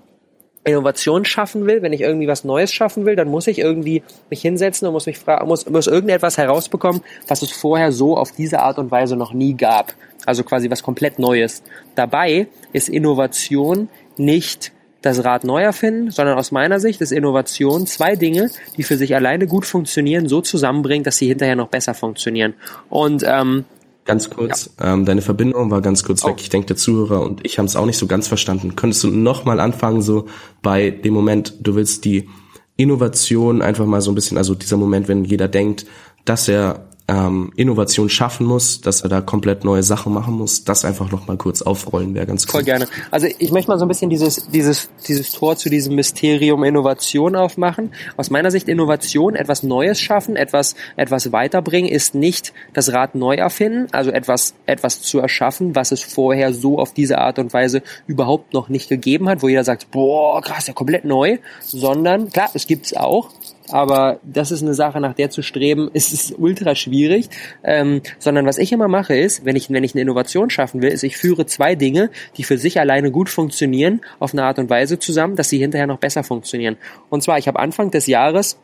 [SPEAKER 2] Innovation schaffen will, wenn ich irgendwie was Neues schaffen will, dann muss ich irgendwie mich hinsetzen und muss mich fragen, muss, muss irgendetwas herausbekommen, was es vorher so auf diese Art und Weise noch nie gab. Also quasi was komplett Neues. Dabei ist Innovation nicht das Rad neu erfinden, sondern aus meiner Sicht ist Innovation zwei Dinge, die für sich alleine gut funktionieren, so zusammenbringen, dass sie hinterher noch besser funktionieren. Und ähm,
[SPEAKER 1] Ganz kurz, ja. ähm, deine Verbindung war ganz kurz oh. weg. Ich denke, der Zuhörer und ich haben es auch nicht so ganz verstanden. Könntest du nochmal anfangen, so bei dem Moment, du willst die Innovation einfach mal so ein bisschen, also dieser Moment, wenn jeder denkt, dass er ähm, Innovation schaffen muss, dass er da komplett neue Sachen machen muss, das einfach noch mal kurz aufrollen wäre ganz cool.
[SPEAKER 2] Voll gerne. Also ich möchte mal so ein bisschen dieses dieses dieses Tor zu diesem Mysterium Innovation aufmachen. Aus meiner Sicht Innovation, etwas Neues schaffen, etwas etwas weiterbringen, ist nicht das Rad neu erfinden, also etwas etwas zu erschaffen, was es vorher so auf diese Art und Weise überhaupt noch nicht gegeben hat, wo jeder sagt, boah, krass, ja komplett neu, sondern klar, es gibt's auch, aber das ist eine Sache, nach der zu streben, ist es ultra schwierig. Ähm, sondern was ich immer mache ist, wenn ich, wenn ich eine Innovation schaffen will, ist, ich führe zwei Dinge, die für sich alleine gut funktionieren, auf eine Art und Weise zusammen, dass sie hinterher noch besser funktionieren. Und zwar, ich habe Anfang des Jahres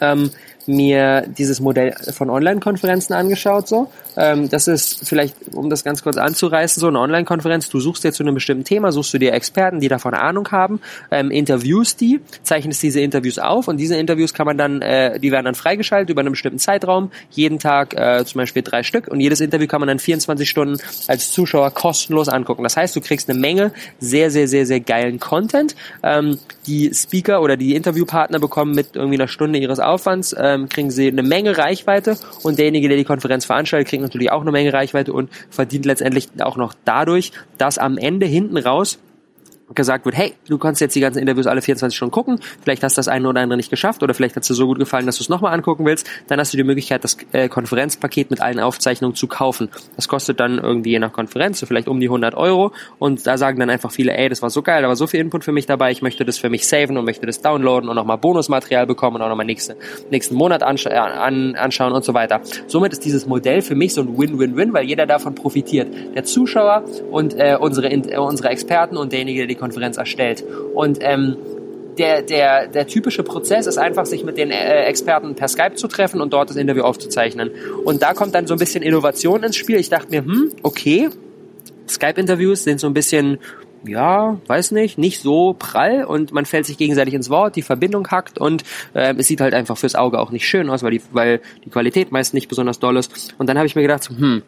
[SPEAKER 2] ähm, mir dieses Modell von Online-Konferenzen angeschaut. So, ähm, das ist vielleicht, um das ganz kurz anzureißen, so eine Online-Konferenz. Du suchst dir zu einem bestimmten Thema, suchst du dir Experten, die davon Ahnung haben, ähm, interviewst die, zeichnest diese Interviews auf und diese Interviews kann man dann, äh, die werden dann freigeschaltet über einen bestimmten Zeitraum, jeden Tag äh, zum Beispiel drei Stück und jedes Interview kann man dann 24 Stunden als Zuschauer kostenlos angucken. Das heißt, du kriegst eine Menge sehr, sehr, sehr, sehr geilen Content. Ähm, die Speaker oder die Interviewpartner bekommen mit irgendwie einer Stunde ihres Aufwands äh, ähm, kriegen sie eine Menge Reichweite und derjenige, der die Konferenz veranstaltet, kriegt natürlich auch eine Menge Reichweite und verdient letztendlich auch noch dadurch, dass am Ende hinten raus gesagt wird, hey, du kannst jetzt die ganzen Interviews alle 24 Stunden gucken, vielleicht hast du das eine oder andere nicht geschafft oder vielleicht hat es dir so gut gefallen, dass du es nochmal angucken willst, dann hast du die Möglichkeit, das äh, Konferenzpaket mit allen Aufzeichnungen zu kaufen. Das kostet dann irgendwie je nach Konferenz so vielleicht um die 100 Euro und da sagen dann einfach viele, ey, das war so geil, da war so viel Input für mich dabei, ich möchte das für mich saven und möchte das downloaden und nochmal Bonusmaterial bekommen und auch nochmal nächste, nächsten Monat anscha äh, an, anschauen und so weiter. Somit ist dieses Modell für mich so ein Win-Win-Win, weil jeder davon profitiert. Der Zuschauer und äh, unsere, äh, unsere Experten und derjenige, der die Konferenz erstellt. Und ähm, der, der, der typische Prozess ist einfach, sich mit den äh, Experten per Skype zu treffen und dort das Interview aufzuzeichnen. Und da kommt dann so ein bisschen Innovation ins Spiel. Ich dachte mir, hm, okay, Skype-Interviews sind so ein bisschen, ja, weiß nicht, nicht so prall und man fällt sich gegenseitig ins Wort, die Verbindung hackt und äh, es sieht halt einfach fürs Auge auch nicht schön aus, weil die, weil die Qualität meist nicht besonders doll ist. Und dann habe ich mir gedacht, hm,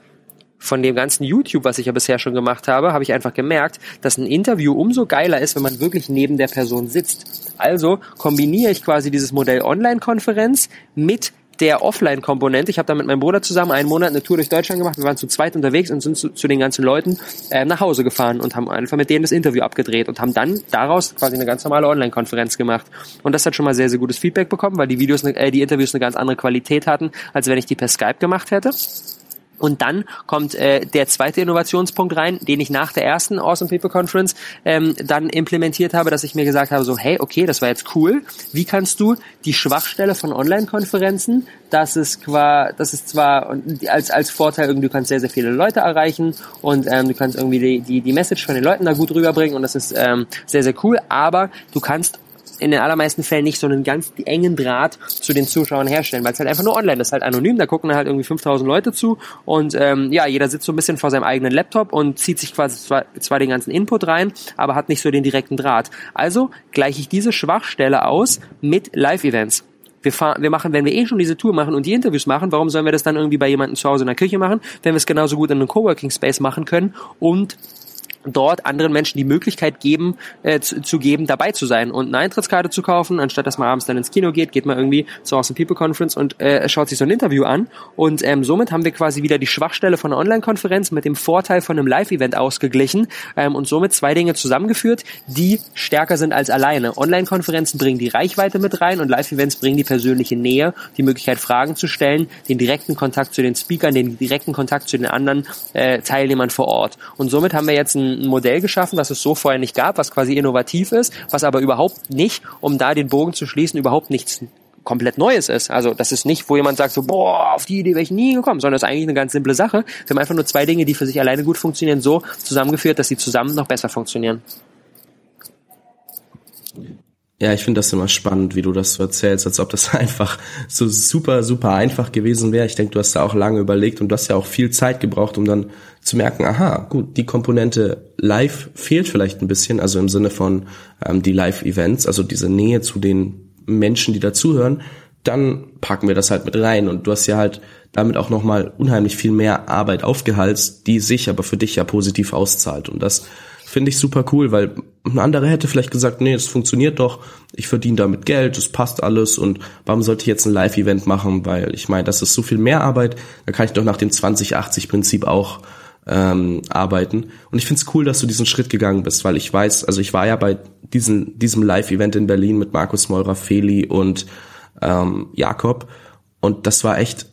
[SPEAKER 2] von dem ganzen YouTube, was ich ja bisher schon gemacht habe, habe ich einfach gemerkt, dass ein Interview umso geiler ist, wenn man wirklich neben der Person sitzt. Also kombiniere ich quasi dieses Modell Online-Konferenz mit der Offline-Komponente. Ich habe da mit meinem Bruder zusammen einen Monat eine Tour durch Deutschland gemacht. Wir waren zu zweit unterwegs und sind zu, zu den ganzen Leuten äh, nach Hause gefahren und haben einfach mit denen das Interview abgedreht und haben dann daraus quasi eine ganz normale Online-Konferenz gemacht. Und das hat schon mal sehr, sehr gutes Feedback bekommen, weil die Videos, äh, die Interviews eine ganz andere Qualität hatten, als wenn ich die per Skype gemacht hätte. Und dann kommt äh, der zweite Innovationspunkt rein, den ich nach der ersten Awesome People Conference ähm, dann implementiert habe, dass ich mir gesagt habe, so hey, okay, das war jetzt cool. Wie kannst du die Schwachstelle von Online-Konferenzen, das ist qua, das ist zwar als als Vorteil irgendwie, du kannst sehr sehr viele Leute erreichen und ähm, du kannst irgendwie die, die die Message von den Leuten da gut rüberbringen und das ist ähm, sehr sehr cool. Aber du kannst in den allermeisten Fällen nicht so einen ganz engen Draht zu den Zuschauern herstellen, weil es halt einfach nur online ist, halt anonym, da gucken halt irgendwie 5000 Leute zu und ähm, ja, jeder sitzt so ein bisschen vor seinem eigenen Laptop und zieht sich quasi zwar, zwar den ganzen Input rein, aber hat nicht so den direkten Draht. Also gleiche ich diese Schwachstelle aus mit Live-Events. Wir, fahren, wir machen, wenn wir eh schon diese Tour machen und die Interviews machen, warum sollen wir das dann irgendwie bei jemandem zu Hause in der Küche machen, wenn wir es genauso gut in einem Coworking Space machen können und dort anderen Menschen die Möglichkeit geben, äh, zu, zu, geben, dabei zu sein und eine Eintrittskarte zu kaufen, anstatt dass man abends dann ins Kino geht, geht man irgendwie zur Awesome People Conference und äh, schaut sich so ein Interview an. Und ähm, somit haben wir quasi wieder die Schwachstelle von einer Online-Konferenz mit dem Vorteil von einem Live-Event ausgeglichen ähm, und somit zwei Dinge zusammengeführt, die stärker sind als alleine. Online-Konferenzen bringen die Reichweite mit rein und Live-Events bringen die persönliche Nähe, die Möglichkeit, Fragen zu stellen, den direkten Kontakt zu den Speakern, den direkten Kontakt zu den anderen äh, Teilnehmern vor Ort. Und somit haben wir jetzt ein ein Modell geschaffen, was es so vorher nicht gab, was quasi innovativ ist, was aber überhaupt nicht, um da den Bogen zu schließen, überhaupt nichts komplett Neues ist. Also das ist nicht, wo jemand sagt so, boah, auf die Idee wäre ich nie gekommen, sondern es ist eigentlich eine ganz simple Sache. Wir haben einfach nur zwei Dinge, die für sich alleine gut funktionieren, so zusammengeführt, dass sie zusammen noch besser funktionieren.
[SPEAKER 1] Ja, ich finde das immer spannend, wie du das so erzählst, als ob das einfach so super, super einfach gewesen wäre. Ich denke, du hast da auch lange überlegt und du hast ja auch viel Zeit gebraucht, um dann zu merken, aha, gut, die Komponente live fehlt vielleicht ein bisschen, also im Sinne von ähm, die Live-Events, also diese Nähe zu den Menschen, die dazuhören, dann packen wir das halt mit rein. Und du hast ja halt damit auch nochmal unheimlich viel mehr Arbeit aufgehalst, die sich aber für dich ja positiv auszahlt. Und das finde ich super cool, weil ein anderer hätte vielleicht gesagt, nee, es funktioniert doch, ich verdiene damit Geld, es passt alles. Und warum sollte ich jetzt ein Live-Event machen, weil ich meine, das ist so viel mehr Arbeit, da kann ich doch nach dem 2080-Prinzip auch ähm, arbeiten. Und ich finde es cool, dass du diesen Schritt gegangen bist, weil ich weiß, also ich war ja bei diesen, diesem Live-Event in Berlin mit Markus Meurer, Feli und ähm, Jakob und das war echt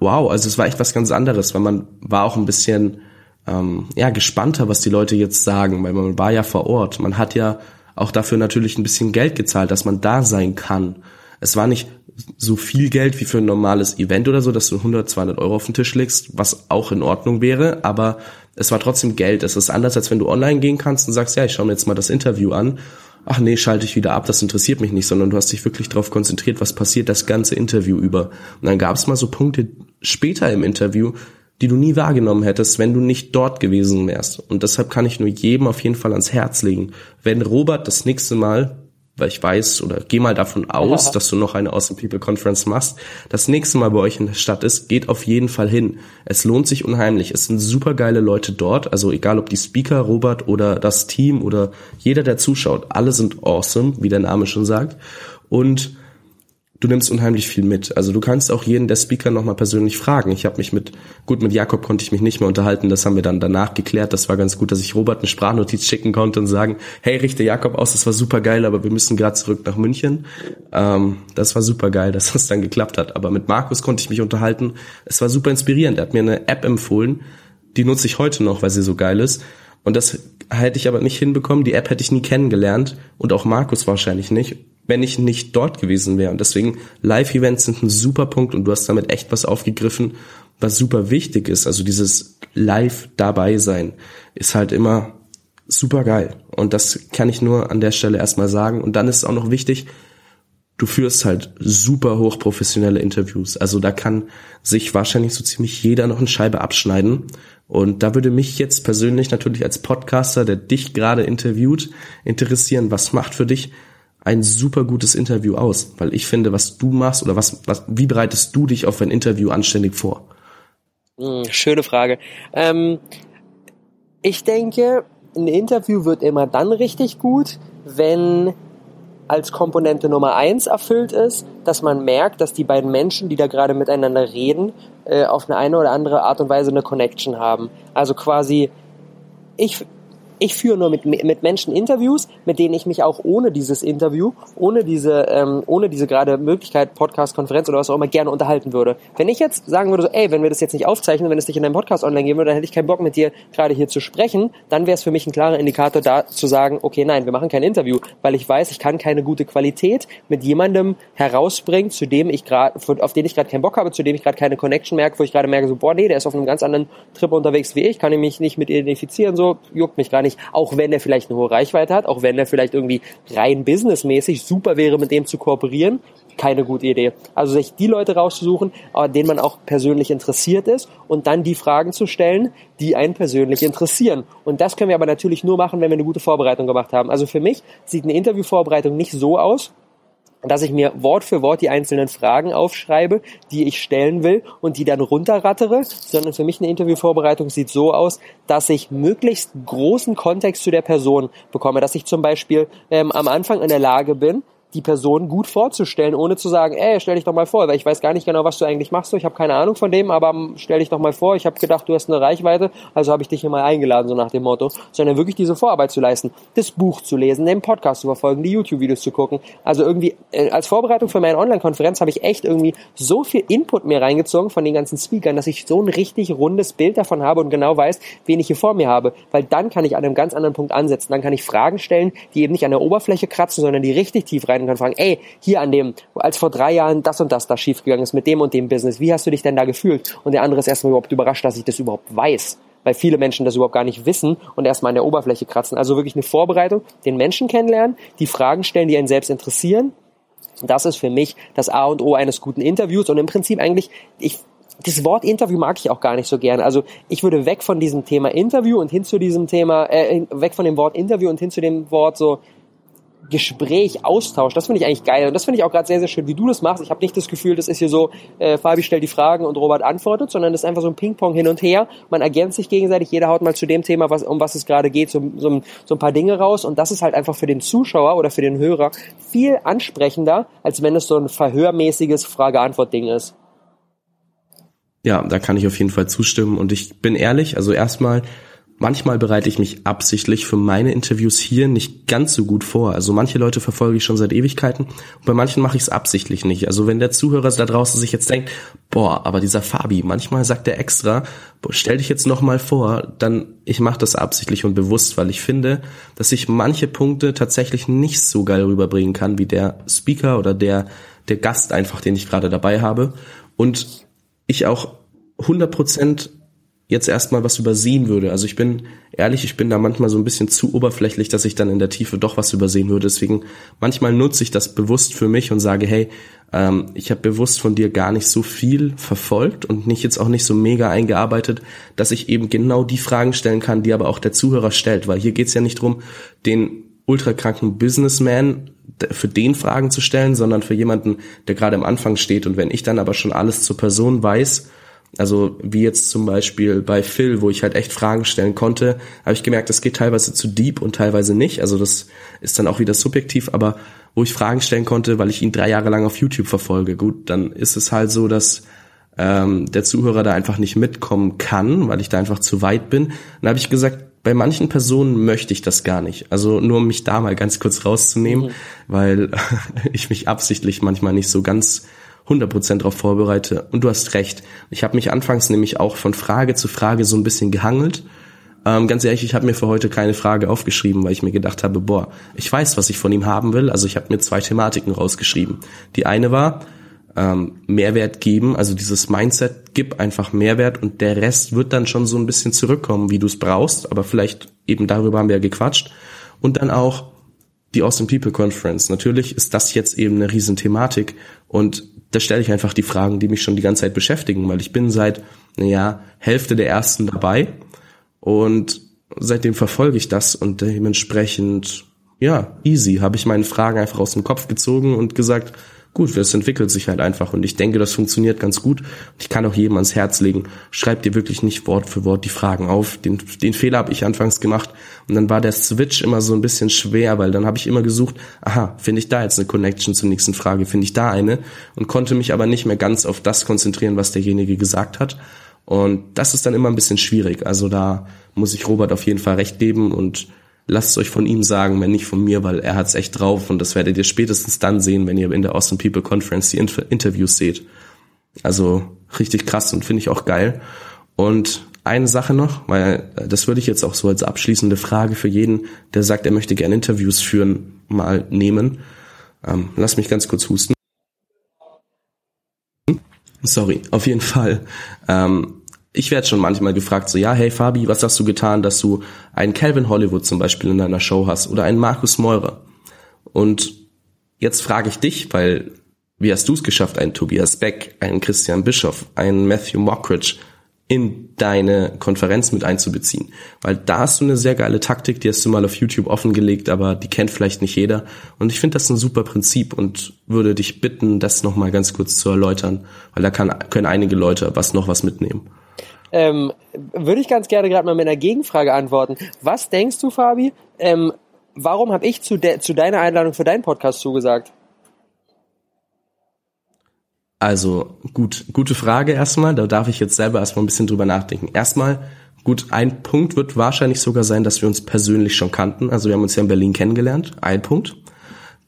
[SPEAKER 1] wow, also es war echt was ganz anderes, weil man war auch ein bisschen ähm, ja, gespannter, was die Leute jetzt sagen, weil man war ja vor Ort. Man hat ja auch dafür natürlich ein bisschen Geld gezahlt, dass man da sein kann. Es war nicht so viel Geld wie für ein normales Event oder so, dass du 100, 200 Euro auf den Tisch legst, was auch in Ordnung wäre, aber es war trotzdem Geld. Es ist anders, als wenn du online gehen kannst und sagst, ja, ich schaue mir jetzt mal das Interview an. Ach nee, schalte ich wieder ab, das interessiert mich nicht, sondern du hast dich wirklich darauf konzentriert, was passiert das ganze Interview über. Und dann gab es mal so Punkte später im Interview, die du nie wahrgenommen hättest, wenn du nicht dort gewesen wärst. Und deshalb kann ich nur jedem auf jeden Fall ans Herz legen. Wenn Robert das nächste Mal, weil ich weiß oder geh mal davon aus, ja. dass du noch eine Awesome People Conference machst, das nächste Mal bei euch in der Stadt ist, geht auf jeden Fall hin. Es lohnt sich unheimlich. Es sind super geile Leute dort. Also egal ob die Speaker, Robert oder das Team oder jeder, der zuschaut, alle sind awesome, wie der Name schon sagt. Und du nimmst unheimlich viel mit. Also du kannst auch jeden der Speaker nochmal persönlich fragen. Ich habe mich mit, gut, mit Jakob konnte ich mich nicht mehr unterhalten, das haben wir dann danach geklärt. Das war ganz gut, dass ich Robert eine Sprachnotiz schicken konnte und sagen, hey, richte Jakob aus, das war super geil, aber wir müssen gerade zurück nach München. Ähm, das war super geil, dass das dann geklappt hat. Aber mit Markus konnte ich mich unterhalten. Es war super inspirierend. Er hat mir eine App empfohlen, die nutze ich heute noch, weil sie so geil ist. Und das hätte ich aber nicht hinbekommen. Die App hätte ich nie kennengelernt und auch Markus wahrscheinlich nicht wenn ich nicht dort gewesen wäre. Und deswegen Live-Events sind ein super Punkt und du hast damit echt was aufgegriffen, was super wichtig ist. Also dieses Live dabei sein ist halt immer super geil. Und das kann ich nur an der Stelle erstmal sagen. Und dann ist es auch noch wichtig, du führst halt super hochprofessionelle Interviews. Also da kann sich wahrscheinlich so ziemlich jeder noch eine Scheibe abschneiden. Und da würde mich jetzt persönlich natürlich als Podcaster, der dich gerade interviewt, interessieren, was macht für dich ein super gutes Interview aus? Weil ich finde, was du machst oder was, was wie bereitest du dich auf ein Interview anständig vor?
[SPEAKER 2] Hm, schöne Frage. Ähm, ich denke, ein Interview wird immer dann richtig gut, wenn als Komponente Nummer eins erfüllt ist, dass man merkt, dass die beiden Menschen, die da gerade miteinander reden, äh, auf eine, eine oder andere Art und Weise eine Connection haben. Also quasi, ich, ich führe nur mit, mit Menschen Interviews, mit denen ich mich auch ohne dieses Interview, ohne diese, ähm, ohne diese gerade Möglichkeit, Podcast, Konferenz oder was auch immer gerne unterhalten würde. Wenn ich jetzt sagen würde, so, ey, wenn wir das jetzt nicht aufzeichnen, wenn es nicht in deinem Podcast online gehen würde, dann hätte ich keinen Bock mit dir gerade hier zu sprechen, dann wäre es für mich ein klarer Indikator da zu sagen, okay, nein, wir machen kein Interview, weil ich weiß, ich kann keine gute Qualität mit jemandem herausbringen, zu dem ich gerade, auf den ich gerade keinen Bock habe, zu dem ich gerade keine Connection merke, wo ich gerade merke, so, boah, nee, der ist auf einem ganz anderen Trip unterwegs wie ich, kann ich mich nicht mit identifizieren, so, juckt mich gar nicht, auch wenn er vielleicht eine hohe Reichweite hat, auch wenn er vielleicht irgendwie rein businessmäßig super wäre, mit dem zu kooperieren, keine gute Idee. Also sich die Leute rauszusuchen, denen man auch persönlich interessiert ist und dann die Fragen zu stellen, die einen persönlich interessieren. Und das können wir aber natürlich nur machen, wenn wir eine gute Vorbereitung gemacht haben. Also für mich sieht eine Interviewvorbereitung nicht so aus, dass ich mir Wort für Wort die einzelnen Fragen aufschreibe, die ich stellen will und die dann runterrattere, sondern für mich eine Interviewvorbereitung sieht so aus, dass ich möglichst großen Kontext zu der Person bekomme, dass ich zum Beispiel ähm, am Anfang in der Lage bin, die Person gut vorzustellen, ohne zu sagen, ey, stell dich doch mal vor, weil ich weiß gar nicht genau, was du eigentlich machst. Ich habe keine Ahnung von dem, aber stell dich doch mal vor. Ich habe gedacht, du hast eine Reichweite, also habe ich dich hier mal eingeladen, so nach dem Motto. Sondern wirklich diese Vorarbeit zu leisten, das Buch zu lesen, den Podcast zu verfolgen, die YouTube-Videos zu gucken. Also irgendwie äh, als Vorbereitung für meine Online-Konferenz habe ich echt irgendwie so viel Input mir reingezogen von den ganzen Speakern, dass ich so ein richtig rundes Bild davon habe und genau weiß, wen ich hier vor mir habe. Weil dann kann ich an einem ganz anderen Punkt ansetzen. Dann kann ich Fragen stellen, die eben nicht an der Oberfläche kratzen, sondern die richtig tief rein und kann fragen, ey, hier an dem, als vor drei Jahren das und das da schiefgegangen ist mit dem und dem Business, wie hast du dich denn da gefühlt? Und der andere ist erstmal überhaupt überrascht, dass ich das überhaupt weiß weil viele Menschen das überhaupt gar nicht wissen und erstmal an der Oberfläche kratzen. Also wirklich eine Vorbereitung, den Menschen kennenlernen, die Fragen stellen, die einen selbst interessieren. Das ist für mich das A und O eines guten Interviews und im Prinzip eigentlich, ich, das Wort Interview mag ich auch gar nicht so gerne. Also ich würde weg von diesem Thema Interview und hin zu diesem Thema, äh, weg von dem Wort Interview und hin zu dem Wort so Gespräch, Austausch, das finde ich eigentlich geil. Und das finde ich auch gerade sehr, sehr schön, wie du das machst. Ich habe nicht das Gefühl, das ist hier so, äh, Fabi stellt die Fragen und Robert antwortet, sondern das ist einfach so ein Ping-Pong hin und her. Man ergänzt sich gegenseitig, jeder haut mal zu dem Thema, was, um was es gerade geht, so, so, so ein paar Dinge raus. Und das ist halt einfach für den Zuschauer oder für den Hörer viel ansprechender, als wenn es so ein verhörmäßiges Frage-Antwort-Ding ist.
[SPEAKER 1] Ja, da kann ich auf jeden Fall zustimmen. Und ich bin ehrlich, also erstmal, Manchmal bereite ich mich absichtlich für meine Interviews hier nicht ganz so gut vor. Also manche Leute verfolge ich schon seit Ewigkeiten und bei manchen mache ich es absichtlich nicht. Also wenn der Zuhörer da draußen sich jetzt denkt, boah, aber dieser Fabi, manchmal sagt er extra, boah, stell dich jetzt noch mal vor, dann ich mache das absichtlich und bewusst, weil ich finde, dass ich manche Punkte tatsächlich nicht so geil rüberbringen kann wie der Speaker oder der der Gast einfach, den ich gerade dabei habe und ich auch 100 Prozent jetzt erstmal was übersehen würde. Also ich bin ehrlich, ich bin da manchmal so ein bisschen zu oberflächlich, dass ich dann in der Tiefe doch was übersehen würde. Deswegen manchmal nutze ich das bewusst für mich und sage, hey, ähm, ich habe bewusst von dir gar nicht so viel verfolgt und nicht jetzt auch nicht so mega eingearbeitet, dass ich eben genau die Fragen stellen kann, die aber auch der Zuhörer stellt. Weil hier geht's ja nicht drum, den ultrakranken Businessman für den Fragen zu stellen, sondern für jemanden, der gerade am Anfang steht. Und wenn ich dann aber schon alles zur Person weiß, also wie jetzt zum Beispiel bei Phil, wo ich halt echt Fragen stellen konnte, habe ich gemerkt, das geht teilweise zu deep und teilweise nicht. Also das ist dann auch wieder subjektiv, aber wo ich Fragen stellen konnte, weil ich ihn drei Jahre lang auf YouTube verfolge, gut, dann ist es halt so, dass ähm, der Zuhörer da einfach nicht mitkommen kann, weil ich da einfach zu weit bin. Dann habe ich gesagt, bei manchen Personen möchte ich das gar nicht. Also nur um mich da mal ganz kurz rauszunehmen, mhm. weil ich mich absichtlich manchmal nicht so ganz 100% darauf vorbereite. Und du hast recht. Ich habe mich anfangs nämlich auch von Frage zu Frage so ein bisschen gehangelt. Ähm, ganz ehrlich, ich habe mir für heute keine Frage aufgeschrieben, weil ich mir gedacht habe, boah, ich weiß, was ich von ihm haben will. Also ich habe mir zwei Thematiken rausgeschrieben. Die eine war, ähm, Mehrwert geben, also dieses Mindset, gib einfach Mehrwert und der Rest wird dann schon so ein bisschen zurückkommen, wie du es brauchst, aber vielleicht eben darüber haben wir ja gequatscht. Und dann auch die Austin People Conference. Natürlich ist das jetzt eben eine Riesenthematik und da stelle ich einfach die Fragen, die mich schon die ganze Zeit beschäftigen, weil ich bin seit, naja, Hälfte der ersten dabei und seitdem verfolge ich das und dementsprechend, ja, easy, habe ich meine Fragen einfach aus dem Kopf gezogen und gesagt, gut, es entwickelt sich halt einfach und ich denke, das funktioniert ganz gut. Ich kann auch jedem ans Herz legen, schreib dir wirklich nicht Wort für Wort die Fragen auf. Den, den Fehler habe ich anfangs gemacht und dann war der Switch immer so ein bisschen schwer, weil dann habe ich immer gesucht, aha, finde ich da jetzt eine Connection zur nächsten Frage, finde ich da eine und konnte mich aber nicht mehr ganz auf das konzentrieren, was derjenige gesagt hat. Und das ist dann immer ein bisschen schwierig. Also da muss ich Robert auf jeden Fall recht geben und lasst euch von ihm sagen, wenn nicht von mir, weil er hat's echt drauf und das werdet ihr spätestens dann sehen, wenn ihr in der Awesome People Conference die Interviews seht. Also richtig krass und finde ich auch geil. Und eine Sache noch, weil das würde ich jetzt auch so als abschließende Frage für jeden, der sagt, er möchte gerne Interviews führen, mal nehmen. Ähm, lass mich ganz kurz husten. Sorry, auf jeden Fall. Ähm, ich werde schon manchmal gefragt, so, ja, hey Fabi, was hast du getan, dass du einen Calvin Hollywood zum Beispiel in deiner Show hast oder einen Markus Meurer? Und jetzt frage ich dich, weil wie hast du es geschafft, einen Tobias Beck, einen Christian Bischoff, einen Matthew Mockridge in deine Konferenz mit einzubeziehen? Weil da hast du eine sehr geile Taktik, die hast du mal auf YouTube offengelegt, aber die kennt vielleicht nicht jeder. Und ich finde das ein super Prinzip und würde dich bitten, das nochmal ganz kurz zu erläutern, weil da kann, können einige Leute was noch was mitnehmen.
[SPEAKER 2] Ähm, würde ich ganz gerne gerade mal mit einer Gegenfrage antworten. Was denkst du, Fabi? Ähm, warum habe ich zu, zu deiner Einladung für deinen Podcast zugesagt?
[SPEAKER 1] Also gut, gute Frage erstmal. Da darf ich jetzt selber erstmal ein bisschen drüber nachdenken. Erstmal, gut, ein Punkt wird wahrscheinlich sogar sein, dass wir uns persönlich schon kannten. Also wir haben uns ja in Berlin kennengelernt. Ein Punkt.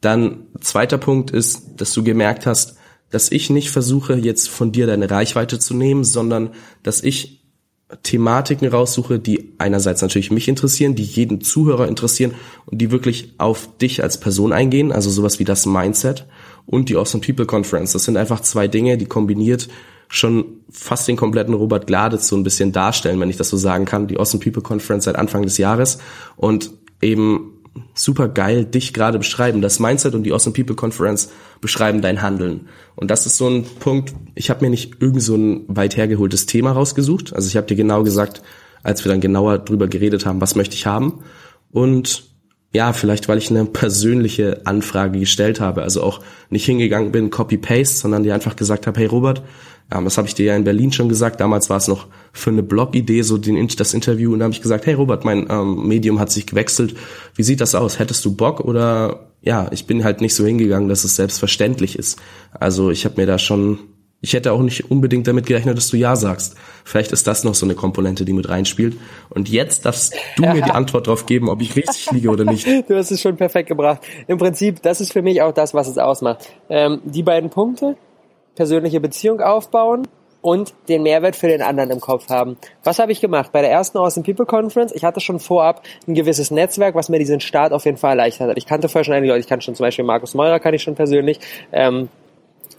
[SPEAKER 1] Dann zweiter Punkt ist, dass du gemerkt hast, dass ich nicht versuche, jetzt von dir deine Reichweite zu nehmen, sondern dass ich Thematiken raussuche, die einerseits natürlich mich interessieren, die jeden Zuhörer interessieren und die wirklich auf dich als Person eingehen, also sowas wie das Mindset und die Awesome People Conference. Das sind einfach zwei Dinge, die kombiniert schon fast den kompletten Robert Gladitz so ein bisschen darstellen, wenn ich das so sagen kann. Die Awesome People Conference seit Anfang des Jahres und eben super geil dich gerade beschreiben. Das Mindset und die Awesome People Conference beschreiben dein Handeln. Und das ist so ein Punkt, ich habe mir nicht irgend so ein weit hergeholtes Thema rausgesucht. Also ich habe dir genau gesagt, als wir dann genauer drüber geredet haben, was möchte ich haben. Und ja, vielleicht weil ich eine persönliche Anfrage gestellt habe, also auch nicht hingegangen bin, Copy-Paste, sondern dir einfach gesagt habe, hey Robert, ja, das habe ich dir ja in Berlin schon gesagt. Damals war es noch für eine Blog-Idee so den, das Interview und da habe ich gesagt, hey Robert, mein ähm, Medium hat sich gewechselt. Wie sieht das aus? Hättest du Bock oder ja, ich bin halt nicht so hingegangen, dass es selbstverständlich ist. Also ich habe mir da schon, ich hätte auch nicht unbedingt damit gerechnet, dass du ja sagst. Vielleicht ist das noch so eine Komponente, die mit reinspielt. Und jetzt darfst du mir die Antwort darauf geben, ob ich richtig liege oder nicht.
[SPEAKER 2] Du hast es schon perfekt gebracht. Im Prinzip, das ist für mich auch das, was es ausmacht. Ähm, die beiden Punkte, persönliche Beziehung aufbauen und den Mehrwert für den anderen im Kopf haben. Was habe ich gemacht? Bei der ersten Awesome People Conference, ich hatte schon vorab ein gewisses Netzwerk, was mir diesen Start auf jeden Fall erleichtert hat. Ich kannte vorher schon einige Leute, ich kannte schon zum Beispiel Markus Meurer, kann ich schon persönlich. Ähm,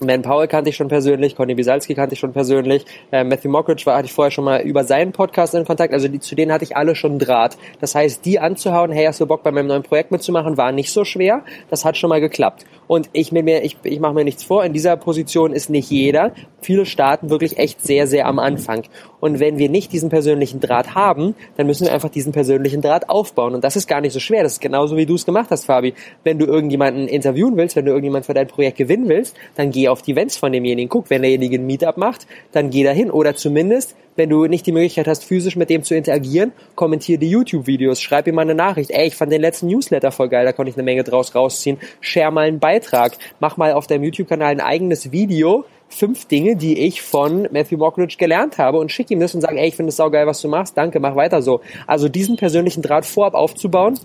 [SPEAKER 2] Man Powell kannte ich schon persönlich, Conny Bisalski kannte ich schon persönlich, äh, Matthew Mockridge war, hatte ich vorher schon mal über seinen Podcast in Kontakt, also die, zu denen hatte ich alle schon Draht. Das heißt, die anzuhauen, hey, hast du Bock bei meinem neuen Projekt mitzumachen, war nicht so schwer. Das hat schon mal geklappt. Und ich ich, ich mache mir nichts vor, in dieser Position ist nicht jeder. Viele starten wirklich echt sehr, sehr am Anfang. Und wenn wir nicht diesen persönlichen Draht haben, dann müssen wir einfach diesen persönlichen Draht aufbauen. Und das ist gar nicht so schwer. Das ist genauso, wie du es gemacht hast, Fabi. Wenn du irgendjemanden interviewen willst, wenn du irgendjemanden für dein Projekt gewinnen willst, dann geh auf die Events von demjenigen. Guck, wenn derjenige ein Meetup macht, dann geh dahin. Oder zumindest, wenn du nicht die Möglichkeit hast, physisch mit dem zu interagieren, kommentiere die YouTube-Videos, schreib ihm mal eine Nachricht. Ey, ich fand den letzten Newsletter voll geil, da konnte ich eine Menge draus rausziehen. Share mal einen Beitrag. Mach mal auf deinem YouTube-Kanal ein eigenes Video, fünf Dinge, die ich von Matthew Mockridge gelernt habe und schick ihm das und sag, ey, ich finde es saugeil, was du machst, danke, mach weiter so. Also diesen persönlichen Draht vorab aufzubauen,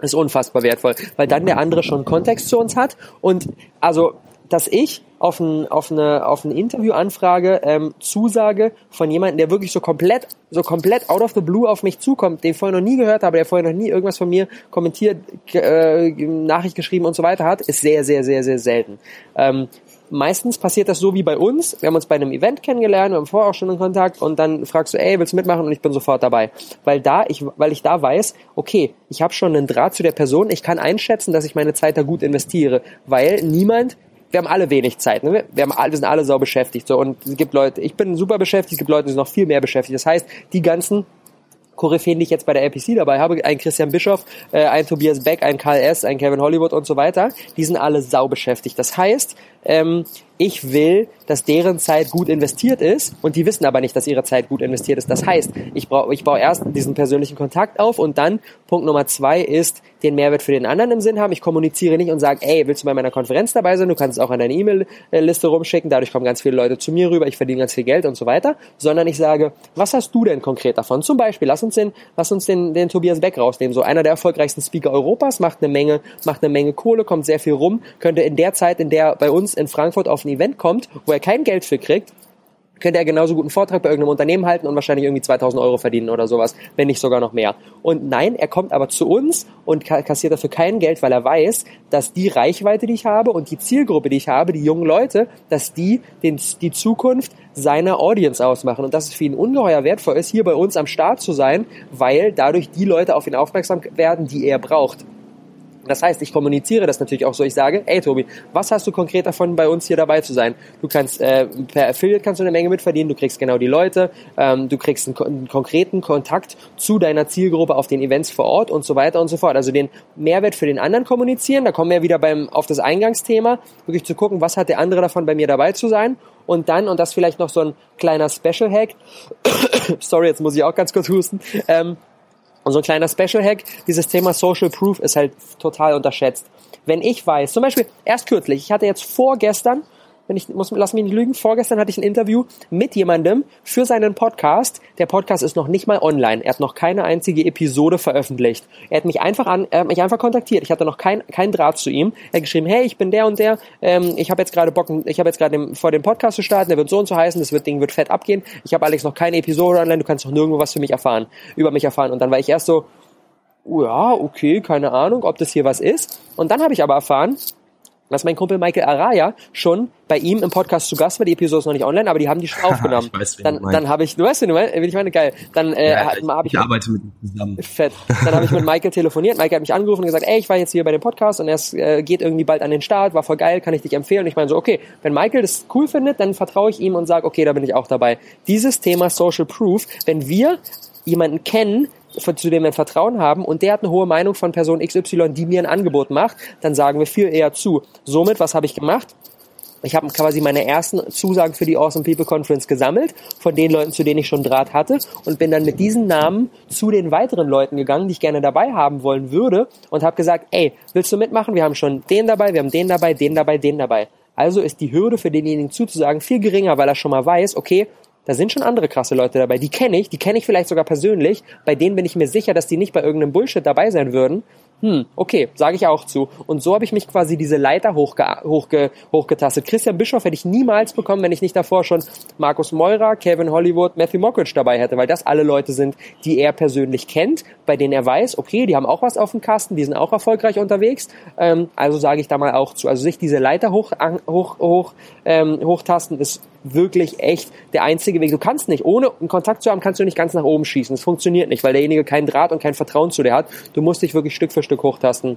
[SPEAKER 2] ist unfassbar wertvoll, weil dann der andere schon Kontext zu uns hat und also dass ich auf, ein, auf, eine, auf eine Interviewanfrage ähm, zusage von jemandem, der wirklich so komplett, so komplett out of the blue auf mich zukommt, den ich vorher noch nie gehört habe, der vorher noch nie irgendwas von mir kommentiert, äh, Nachricht geschrieben und so weiter hat, ist sehr, sehr, sehr, sehr selten. Ähm, meistens passiert das so wie bei uns. Wir haben uns bei einem Event kennengelernt, wir haben vorher auch schon in Kontakt und dann fragst du, ey, willst du mitmachen? Und ich bin sofort dabei. Weil da ich, weil ich da weiß, okay, ich habe schon einen Draht zu der Person, ich kann einschätzen, dass ich meine Zeit da gut investiere, weil niemand wir haben alle wenig Zeit. Ne? Wir, haben wir sind alle sau beschäftigt. So. Und es gibt Leute, ich bin super beschäftigt, es gibt Leute, die sind noch viel mehr beschäftigt. Das heißt, die ganzen Koryphäen, die ich jetzt bei der LPC dabei habe, ein Christian Bischoff, äh, ein Tobias Beck, ein Karl S., ein Kevin Hollywood und so weiter, die sind alle sau beschäftigt. Das heißt, ähm, ich will, dass deren Zeit gut investiert ist und die wissen aber nicht, dass ihre Zeit gut investiert ist. Das heißt, ich brauche ich baue erst diesen persönlichen Kontakt auf und dann Punkt Nummer zwei ist, den Mehrwert für den anderen im Sinn haben. Ich kommuniziere nicht und sage, ey, willst du bei meiner Konferenz dabei sein? Du kannst es auch an deine E-Mail-Liste rumschicken, dadurch kommen ganz viele Leute zu mir rüber, ich verdiene ganz viel Geld und so weiter, sondern ich sage, was hast du denn konkret davon? Zum Beispiel, lass uns den, lass uns den, den Tobias Beck rausnehmen, so einer der erfolgreichsten Speaker Europas, macht eine Menge, macht eine Menge Kohle, kommt sehr viel rum, könnte in der Zeit, in der bei uns in Frankfurt auf ein Event kommt, wo er kein Geld für kriegt, könnte er genauso gut einen Vortrag bei irgendeinem Unternehmen halten und wahrscheinlich irgendwie 2000 Euro verdienen oder sowas, wenn nicht sogar noch mehr. Und nein, er kommt aber zu uns und kassiert dafür kein Geld, weil er weiß, dass die Reichweite, die ich habe und die Zielgruppe, die ich habe, die jungen Leute, dass die den, die Zukunft seiner Audience ausmachen und dass es für ihn ungeheuer wertvoll ist, hier bei uns am Start zu sein, weil dadurch die Leute auf ihn aufmerksam werden, die er braucht. Das heißt, ich kommuniziere das natürlich auch so. Ich sage, ey Tobi, was hast du konkret davon, bei uns hier dabei zu sein? Du kannst äh, per Affiliate kannst du eine Menge mitverdienen. Du kriegst genau die Leute, ähm, du kriegst einen, einen konkreten Kontakt zu deiner Zielgruppe auf den Events vor Ort und so weiter und so fort. Also den Mehrwert für den anderen kommunizieren. Da kommen wir wieder beim auf das Eingangsthema, wirklich zu gucken, was hat der andere davon, bei mir dabei zu sein. Und dann, und das vielleicht noch so ein kleiner Special Hack, sorry, jetzt muss ich auch ganz kurz husten, ähm, und so ein kleiner Special-Hack, dieses Thema Social Proof ist halt total unterschätzt. Wenn ich weiß, zum Beispiel erst kürzlich, ich hatte jetzt vorgestern wenn ich muss, lass mich nicht lügen, vorgestern hatte ich ein Interview mit jemandem für seinen Podcast. Der Podcast ist noch nicht mal online. Er hat noch keine einzige Episode veröffentlicht. Er hat mich einfach an, er hat mich einfach kontaktiert. Ich hatte noch kein, kein Draht zu ihm. Er hat geschrieben, hey, ich bin der und der. Ähm, ich habe jetzt gerade Bock, ich habe jetzt gerade vor dem Podcast zu starten. Der wird so und so heißen. Das wird, Ding wird fett abgehen. Ich habe Alex noch keine Episode online. Du kannst noch nirgendwo was für mich erfahren, über mich erfahren. Und dann war ich erst so, ja, okay, keine Ahnung, ob das hier was ist. Und dann habe ich aber erfahren, dass mein Kumpel Michael Araya schon bei ihm im Podcast zu Gast war. Die Episode ist noch nicht online, aber die haben die schon aufgenommen. ich weiß, dann dann habe ich, du weißt, du meinst, ich meine, geil. Dann äh, ja,
[SPEAKER 1] ich, hab ich, ich arbeite mit ihm zusammen.
[SPEAKER 2] Fett. Dann habe ich mit Michael telefoniert. Michael hat mich angerufen und gesagt, ey, ich war jetzt hier bei dem Podcast und es äh, geht irgendwie bald an den Start, war voll geil, kann ich dich empfehlen. Und ich meine so, okay, wenn Michael das cool findet, dann vertraue ich ihm und sage, okay, da bin ich auch dabei. Dieses Thema Social Proof, wenn wir jemanden kennen, zu dem wir Vertrauen haben und der hat eine hohe Meinung von Person XY, die mir ein Angebot macht, dann sagen wir viel eher zu. Somit, was habe ich gemacht? Ich habe quasi meine ersten Zusagen für die Awesome People Conference gesammelt, von den Leuten, zu denen ich schon Draht hatte und bin dann mit diesen Namen zu den weiteren Leuten gegangen, die ich gerne dabei haben wollen würde und habe gesagt, ey, willst du mitmachen? Wir haben schon den dabei, wir haben den dabei, den dabei, den dabei. Also ist die Hürde für denjenigen zuzusagen viel geringer, weil er schon mal weiß, okay, da sind schon andere krasse Leute dabei. Die kenne ich, die kenne ich vielleicht sogar persönlich. Bei denen bin ich mir sicher, dass die nicht bei irgendeinem Bullshit dabei sein würden. Hm, okay, sage ich auch zu. Und so habe ich mich quasi diese Leiter hochge hochge hochgetastet. Christian Bischoff hätte ich niemals bekommen, wenn ich nicht davor schon Markus Meurer, Kevin Hollywood, Matthew Mockridge dabei hätte, weil das alle Leute sind, die er persönlich kennt, bei denen er weiß, okay, die haben auch was auf dem Kasten, die sind auch erfolgreich unterwegs. Ähm, also sage ich da mal auch zu. Also sich diese Leiter hoch, hoch, hoch, ähm, hochtasten ist wirklich echt der einzige Weg. Du kannst nicht, ohne einen Kontakt zu haben, kannst du nicht ganz nach oben schießen. Das funktioniert nicht, weil derjenige keinen Draht und kein Vertrauen zu dir hat. Du musst dich wirklich Stück für Stück hochtasten.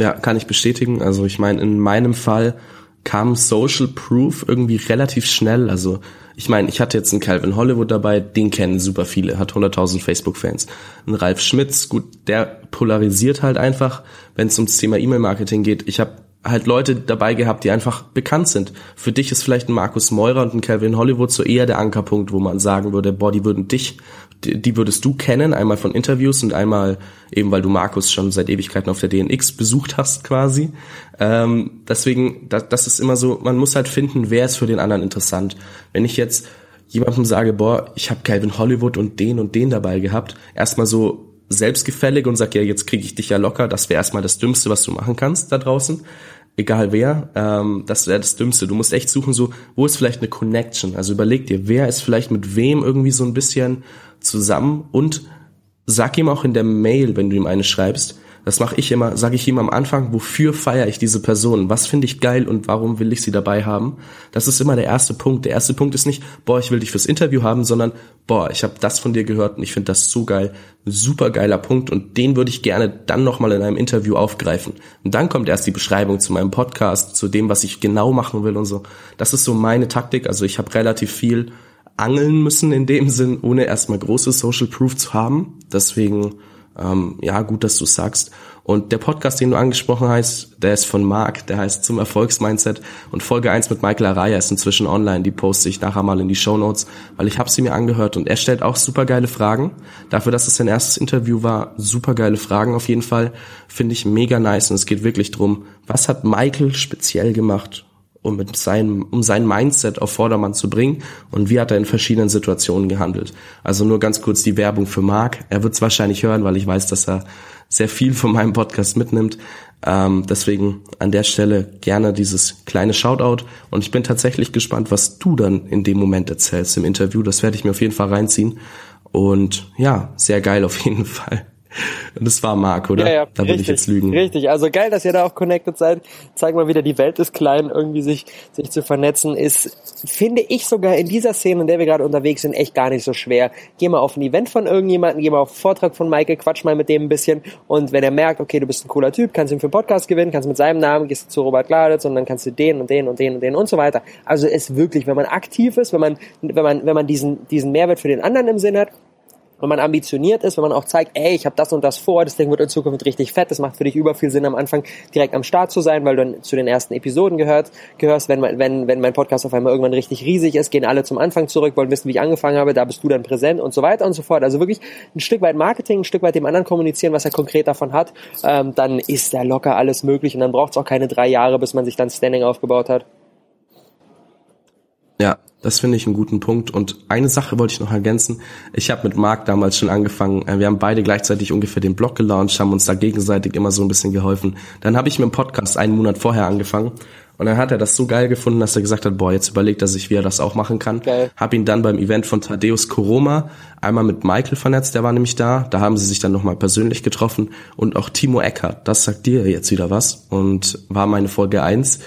[SPEAKER 1] Ja, kann ich bestätigen. Also ich meine, in meinem Fall kam Social Proof irgendwie relativ schnell. Also ich meine, ich hatte jetzt einen Calvin Hollywood dabei, den kennen super viele, hat 100.000 Facebook-Fans. Ein Ralf Schmitz, gut, der polarisiert halt einfach, wenn es ums Thema E-Mail-Marketing geht. Ich habe halt Leute dabei gehabt, die einfach bekannt sind. Für dich ist vielleicht ein Markus Meurer und ein Calvin Hollywood so eher der Ankerpunkt, wo man sagen würde, boah, die würden dich, die, würdest du kennen, einmal von Interviews und einmal eben, weil du Markus schon seit Ewigkeiten auf der DNX besucht hast quasi. Ähm, deswegen, das, das ist immer so, man muss halt finden, wer ist für den anderen interessant. Wenn ich jetzt jemandem sage, boah, ich habe Calvin Hollywood und den und den dabei gehabt, erstmal so selbstgefällig und sag, ja, jetzt kriege ich dich ja locker, das wäre erstmal das Dümmste, was du machen kannst da draußen. Egal wer, ähm, das wäre das Dümmste. Du musst echt suchen, so, wo ist vielleicht eine Connection? Also überleg dir, wer ist vielleicht mit wem irgendwie so ein bisschen zusammen und sag ihm auch in der Mail, wenn du ihm eine schreibst, das mache ich immer, sage ich ihm am Anfang, wofür feiere ich diese Person? Was finde ich geil und warum will ich sie dabei haben? Das ist immer der erste Punkt. Der erste Punkt ist nicht, boah, ich will dich fürs Interview haben, sondern boah, ich habe das von dir gehört und ich finde das so geil. Super geiler Punkt und den würde ich gerne dann nochmal in einem Interview aufgreifen. Und dann kommt erst die Beschreibung zu meinem Podcast, zu dem, was ich genau machen will und so. Das ist so meine Taktik. Also ich habe relativ viel angeln müssen in dem Sinn, ohne erstmal große Social Proof zu haben. Deswegen Ähm, ja, gut, dass du sagst. Und der Podcast, den du angesprochen hast, der ist von Marc, der heißt Zum Erfolgsmindset. Und Folge 1 mit Michael Araya ist inzwischen online, die poste ich nachher mal in die Show Notes, weil ich habe sie mir angehört und er stellt auch super geile Fragen. Dafür, dass es sein erstes Interview war, super geile Fragen auf jeden Fall. Finde ich mega nice und es geht wirklich drum, was hat Michael speziell gemacht, um mit seinem, um sein Mindset auf Vordermann zu bringen und wie hat er in verschiedenen Situationen gehandelt. Also nur ganz kurz die Werbung für Marc. Er wird es wahrscheinlich hören, weil ich weiß, dass er sehr viel von meinem Podcast mitnimmt. Ähm, deswegen an der Stelle gerne dieses kleine Shoutout und ich bin tatsächlich gespannt, was du dann in dem Moment erzählst im Interview. Das werde ich mir auf jeden Fall reinziehen und ja, sehr geil auf jeden Fall. Das war Marc, oder?
[SPEAKER 2] Ja, ja,
[SPEAKER 1] da würde ich jetzt lügen.
[SPEAKER 2] Richtig, also geil, dass ihr da auch connected seid. Zeig mal wieder, die Welt ist klein, irgendwie sich, sich zu vernetzen ist, finde ich sogar in dieser Szene, in der wir gerade unterwegs sind, echt gar nicht so schwer. Geh mal auf ein Event von irgendjemandem, geh mal auf einen Vortrag von Michael, quatsch mal mit dem ein bisschen und wenn er merkt, okay, du bist ein cooler Typ, kannst ihn für einen Podcast gewinnen, kannst mit seinem Namen, gehst zu Robert Gladitz und dann kannst du den und den und den und den und so weiter. Also es wirklich, wenn man aktiv ist, wenn man, wenn man, wenn man diesen, diesen Mehrwert für den anderen im Sinn hat, wenn man ambitioniert ist, wenn man auch zeigt, ey, ich habe das und das vor, das Ding wird in Zukunft richtig fett, das macht für dich über viel Sinn am Anfang direkt am Start zu sein, weil du dann zu den ersten Episoden gehört, gehörst, wenn, wenn, wenn mein Podcast auf einmal irgendwann richtig riesig ist, gehen alle zum Anfang zurück, wollen wissen, wie ich angefangen habe, da bist du dann präsent und so weiter und so fort. Also wirklich ein Stück weit Marketing, ein Stück weit dem anderen kommunizieren, was er konkret davon hat, ähm, dann ist da locker alles möglich und dann braucht es auch keine drei Jahre, bis man sich dann Standing aufgebaut hat.
[SPEAKER 1] Ja, das finde ich einen guten Punkt. Und eine Sache wollte ich noch ergänzen. Ich habe mit Marc damals schon angefangen. Äh, wir haben beide gleichzeitig ungefähr den Blog gelauncht, haben uns da gegenseitig immer so ein bisschen geholfen. Dann habe ich mit dem Podcast einen Monat vorher angefangen. Und dann hat er das so geil gefunden, dass er gesagt hat, boah, jetzt überlegt er sich, wie er das auch machen kann. Geil. Hab ihn dann beim Event von Thaddeus Koroma einmal mit Michael vernetzt, der war nämlich da. Da haben sie sich dann nochmal persönlich getroffen. Und auch Timo Eckert, das sagt dir jetzt wieder was. Und war meine Folge eins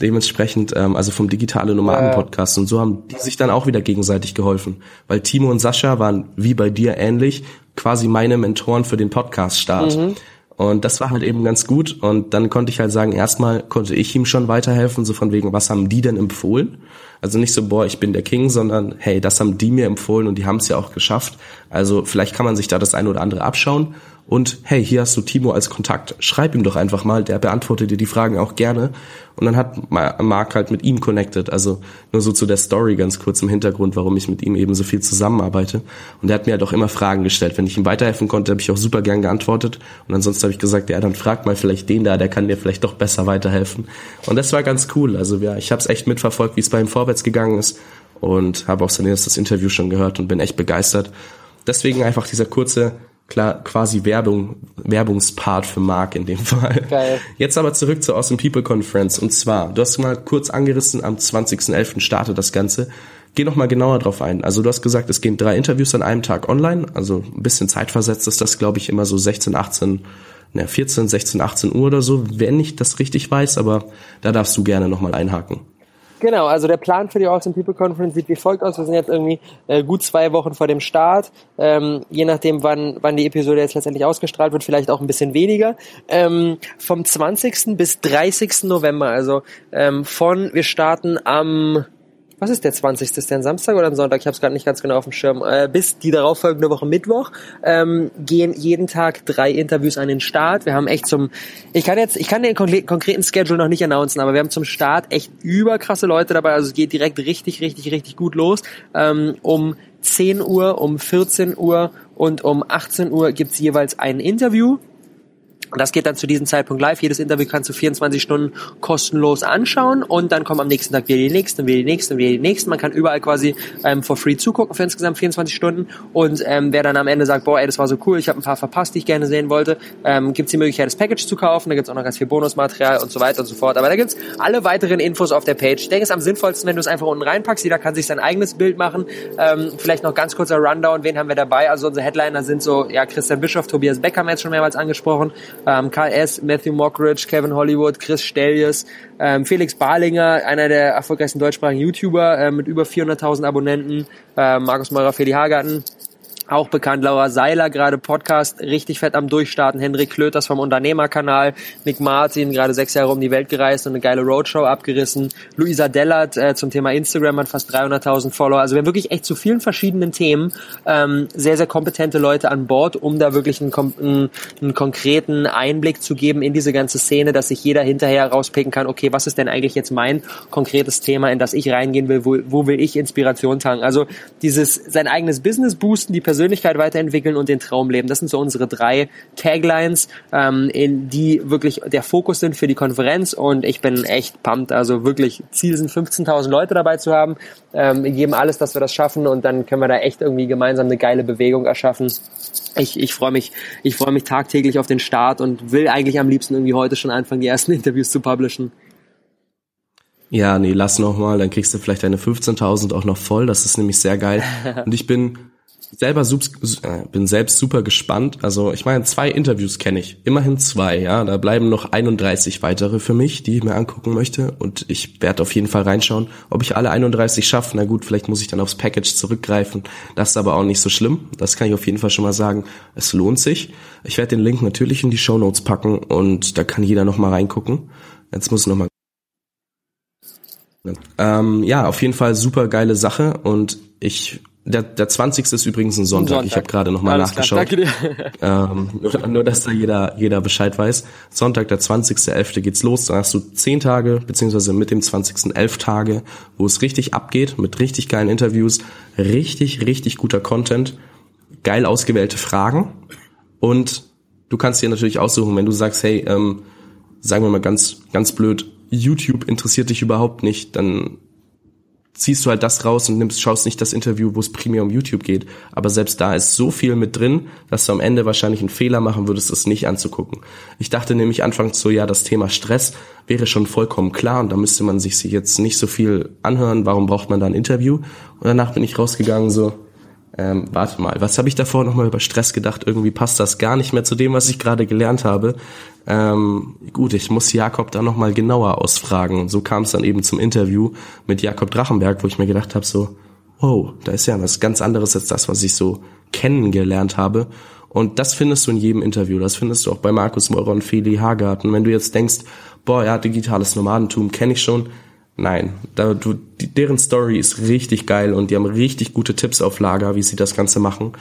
[SPEAKER 1] dementsprechend, ähm, also vom digitale Nomaden-Podcast. Und so haben die sich dann auch wieder gegenseitig geholfen. Weil Timo und Sascha waren wie bei dir ähnlich quasi meine Mentoren für den Podcast-Start. Mhm. Und das war halt eben ganz gut. Und dann konnte ich halt sagen, erstmal konnte ich ihm schon weiterhelfen, so von wegen, was haben die denn empfohlen? Also nicht so, boah, ich bin der King, sondern hey, das haben die mir empfohlen und die haben es ja auch geschafft. Also vielleicht kann man sich da das eine oder andere abschauen. Und hey, hier hast du Timo als Kontakt. Schreib ihm doch einfach mal, der beantwortet dir die Fragen auch gerne. Und dann hat Marc halt mit ihm connected. Also nur so zu der Story ganz kurz im Hintergrund, warum ich mit ihm eben so viel zusammenarbeite. Und er hat mir halt auch immer Fragen gestellt. Wenn ich ihm weiterhelfen konnte, habe ich auch super gern geantwortet. Und ansonsten habe ich gesagt, ja, dann frag mal vielleicht den da, der kann dir vielleicht doch besser weiterhelfen. Und das war ganz cool. Also ja, ich habe es echt mitverfolgt, wie es bei ihm vorwärts gegangen ist. Und habe auch sein erstes Interview schon gehört und bin echt begeistert. Deswegen einfach dieser kurze klar, quasi Werbung, Werbungspart für Mark in dem Fall. Geil. Jetzt aber zurück zur Awesome People Conference. Und zwar, du hast mal kurz angerissen, am 20.11. startet das Ganze. Geh noch mal genauer drauf ein. Also du hast gesagt, es gehen drei Interviews an einem Tag online. Also ein bisschen zeitversetzt ist das, glaube ich, immer so 16, 18, ne, 14, 16, 18 Uhr oder so, wenn ich das richtig weiß. Aber da darfst du gerne noch mal einhaken.
[SPEAKER 2] Genau, also der Plan für die Awesome People Conference sieht wie folgt aus. Wir sind jetzt irgendwie äh, gut zwei Wochen vor dem Start. Ähm, je nachdem, wann, wann die Episode jetzt letztendlich ausgestrahlt wird, vielleicht auch ein bisschen weniger. Ähm, vom 20. bis 30. November, also ähm, von, wir starten am was ist der 20. Ist der ein Samstag oder ein Sonntag? Ich habe es gerade nicht ganz genau auf dem Schirm. Äh, bis die darauffolgende Woche Mittwoch ähm, gehen jeden Tag drei Interviews an den Start. Wir haben echt zum, ich kann jetzt, ich kann den konkreten Schedule noch nicht announcen, aber wir haben zum Start echt überkrasse Leute dabei. Also es geht direkt richtig, richtig, richtig gut los. Ähm, um 10 Uhr, um 14 Uhr und um 18 Uhr gibt's jeweils ein Interview und das geht dann zu diesem Zeitpunkt live. Jedes Interview kannst du 24 Stunden kostenlos anschauen und dann kommen am nächsten Tag wieder die nächsten, wieder die nächsten, wieder die nächsten. Man kann überall quasi ähm, for free zugucken für insgesamt 24 Stunden. Und ähm, wer dann am Ende sagt, boah, ey, das war so cool, ich habe ein paar verpasst, die ich gerne sehen wollte, ähm, gibt die Möglichkeit, das Package zu kaufen. Da gibt's auch noch ganz viel Bonusmaterial und so weiter und so fort. Aber da gibt's alle weiteren Infos auf der Page. Ich denke, es ist am sinnvollsten, wenn du es einfach unten reinpackst. Jeder kann sich sein eigenes Bild machen. Ähm, vielleicht noch ganz kurzer Rundown. Wen haben wir dabei? Also unsere Headliner sind so, ja, Christian Bischoff, Tobias Becker haben wir jetzt schon mehrmals angesprochen ähm, KS, Matthew Mockridge, Kevin Hollywood, Chris Stellies, ähm, Felix Barlinger, einer der erfolgreichsten deutschsprachigen YouTuber äh, mit über 400.000 Abonnenten, äh, Markus Meurer, Feli Hagarten, auch bekannt. Laura Seiler, gerade Podcast, richtig fett am Durchstarten. Henrik Klöters vom Unternehmerkanal. Nick Martin, gerade sechs Jahre um die Welt gereist und eine geile Roadshow abgerissen. Luisa Dellert äh, zum Thema Instagram hat fast 300.000 Follower. Also wir haben wirklich echt zu vielen verschiedenen Themen ähm, sehr, sehr kompetente Leute an Bord, um da wirklich einen, einen, einen konkreten Einblick zu geben in diese ganze Szene, dass sich jeder hinterher rauspicken kann, okay, was ist denn eigentlich jetzt mein konkretes Thema, in das ich reingehen will, wo, wo will ich Inspiration tanken. Also dieses sein eigenes Business boosten, die Persönlichkeit weiterentwickeln und den Traum leben. Das sind so unsere drei Taglines, ähm, in die wirklich der Fokus sind für die Konferenz und ich bin echt pumped. Also wirklich Ziel sind 15.000 Leute dabei zu haben. Ähm, wir geben alles, dass wir das schaffen und dann können wir da echt irgendwie gemeinsam eine geile Bewegung erschaffen. Ich, ich freue mich, ich freue mich tagtäglich auf den Start und will eigentlich am liebsten irgendwie heute schon anfangen, die ersten Interviews zu publishen.
[SPEAKER 1] Ja, nee, lass noch mal, dann kriegst du vielleicht deine 15.000 auch noch voll. Das ist nämlich sehr geil. Und ich bin selber äh, bin selbst super gespannt. Also ich meine, zwei Interviews kenne ich, immerhin zwei. Ja, da bleiben noch 31 weitere für mich, die ich mir angucken möchte. Und ich werde auf jeden Fall reinschauen, ob ich alle 31 schaffe. Na gut, vielleicht muss ich dann aufs Package zurückgreifen. Das ist aber auch nicht so schlimm. Das kann ich auf jeden Fall schon mal sagen. Es lohnt sich. Ich werde den Link natürlich in die Show Notes packen und da kann jeder noch mal reingucken. Jetzt muss noch mal ähm, ja, auf jeden Fall super geile Sache und ich der, der 20. ist übrigens ein Sonntag. Sonntag. Ich habe gerade nochmal nachgeschaut. Ähm, nur, nur, dass da jeder, jeder Bescheid weiß. Sonntag, der 20.11. geht's los. Dann hast du zehn Tage, beziehungsweise mit dem 20. elf Tage, wo es richtig abgeht, mit richtig geilen Interviews, richtig, richtig guter Content, geil ausgewählte Fragen. Und du kannst dir natürlich aussuchen, wenn du sagst, hey, ähm, sagen wir mal ganz, ganz blöd, YouTube interessiert dich überhaupt nicht, dann ziehst du halt das raus und nimmst, schaust nicht das Interview, wo es primär um YouTube geht. Aber selbst da ist so viel mit drin, dass du am Ende wahrscheinlich einen Fehler machen würdest, es nicht anzugucken. Ich dachte nämlich anfangs so, ja, das Thema Stress wäre schon vollkommen klar und da müsste man sich jetzt nicht so viel anhören. Warum braucht man da ein Interview? Und danach bin ich rausgegangen so, ähm, warte mal, was habe ich davor nochmal über Stress gedacht? Irgendwie passt das gar nicht mehr zu dem, was ich gerade gelernt habe. Ähm, gut, ich muss Jakob da nochmal genauer ausfragen. So kam es dann eben zum Interview mit Jakob Drachenberg, wo ich mir gedacht habe, so, wow, da ist ja was ganz anderes als das, was ich so kennengelernt habe. Und das findest du in jedem Interview. Das findest du auch bei Markus Meurer und Feli Hagarten. Wenn du jetzt denkst, boah, ja, digitales Nomadentum kenne ich schon, Nein, da, du, deren Story ist richtig geil und die haben richtig gute Tipps auf Lager, wie sie das Ganze machen.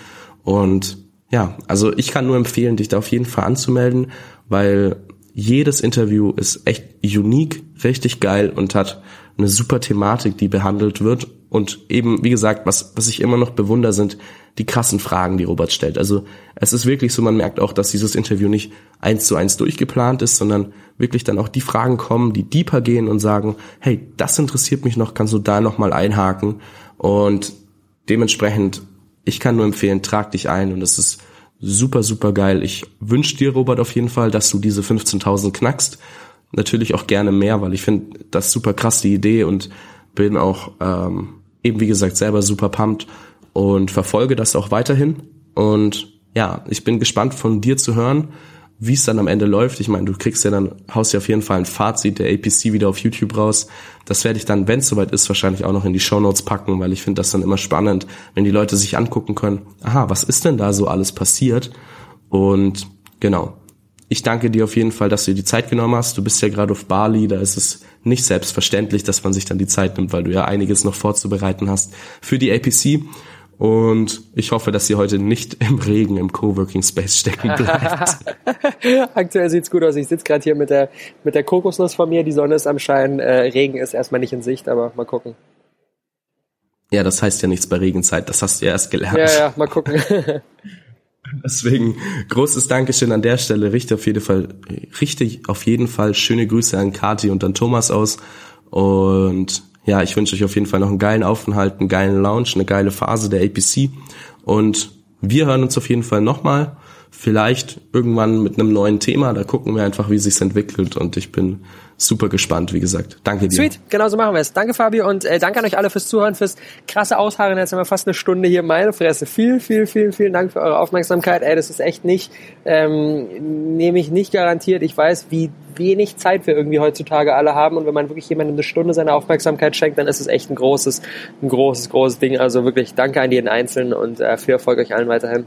[SPEAKER 1] Und ja, also ich kann nur empfehlen, dich da auf jeden Fall anzumelden, weil jedes Interview ist echt unique, richtig geil und hat eine super Thematik, die behandelt wird. Und eben, wie gesagt, was, was ich immer noch bewundere, sind die krassen Fragen, die Robert stellt. Also es ist wirklich so, man merkt auch, dass dieses Interview nicht eins zu eins durchgeplant ist, sondern wirklich dann auch die Fragen kommen, die deeper gehen und sagen, hey, das interessiert mich noch, kannst du da nochmal einhaken? Und dementsprechend, ich kann nur empfehlen, trag dich ein und es ist super, super geil. Ich wünsche dir, Robert, auf jeden Fall, dass du diese 15.000 knackst. Natürlich auch gerne mehr, weil ich finde das super krass, die Idee und bin auch ähm, eben, wie gesagt, selber super pumped und verfolge das auch weiterhin. Und ja, ich bin gespannt von dir zu hören, wie es dann am Ende läuft. Ich meine, du kriegst ja dann, haust ja auf jeden Fall ein Fazit der APC wieder auf YouTube raus. Das werde ich dann, wenn es soweit ist, wahrscheinlich auch noch in die Show Notes packen, weil ich finde das dann immer spannend, wenn die Leute sich angucken können, aha, was ist denn da so alles passiert? Und genau. Ich danke dir auf jeden Fall, dass du dir die Zeit genommen hast. Du bist ja gerade auf Bali, da ist es nicht selbstverständlich, dass man sich dann die Zeit nimmt, weil du ja einiges noch vorzubereiten hast für die APC. Und ich hoffe, dass sie heute nicht im Regen im Coworking Space stecken bleibt.
[SPEAKER 2] Aktuell sieht's gut aus. Ich sitze gerade hier mit der, mit der Kokosnuss von mir. Die Sonne ist am Schein. Äh, Regen ist erstmal nicht in Sicht, aber mal gucken.
[SPEAKER 1] Ja, das heißt ja nichts bei Regenzeit. Das hast du ja erst gelernt.
[SPEAKER 2] Ja, ja, mal gucken.
[SPEAKER 1] Deswegen großes Dankeschön an der Stelle. Richte auf jeden Fall, richte auf jeden Fall schöne Grüße an Kati und an Thomas aus. Und ja, ich wünsche euch auf jeden Fall noch einen geilen Aufenthalt, einen geilen Lounge, eine geile Phase der APC und wir hören uns auf jeden Fall nochmal. Vielleicht irgendwann mit einem neuen Thema. Da gucken wir einfach, wie sich's entwickelt und ich bin super gespannt, wie gesagt. Danke dir.
[SPEAKER 2] Sweet, genau so machen wir es. Danke Fabio und äh, danke an euch alle fürs Zuhören, fürs krasse Ausharren. Jetzt haben wir fast eine Stunde hier. Meine Fresse. Viel, viel, viel, vielen Dank für eure Aufmerksamkeit. Ey, das ist echt nicht, ähm, nehme ich nicht garantiert. Ich weiß, wie wenig Zeit wir irgendwie heutzutage alle haben und wenn man wirklich jemandem eine Stunde seine Aufmerksamkeit schenkt, dann ist es echt ein großes, ein großes, großes Ding. Also wirklich danke an jeden Einzelnen und äh, viel Erfolg euch allen weiterhin.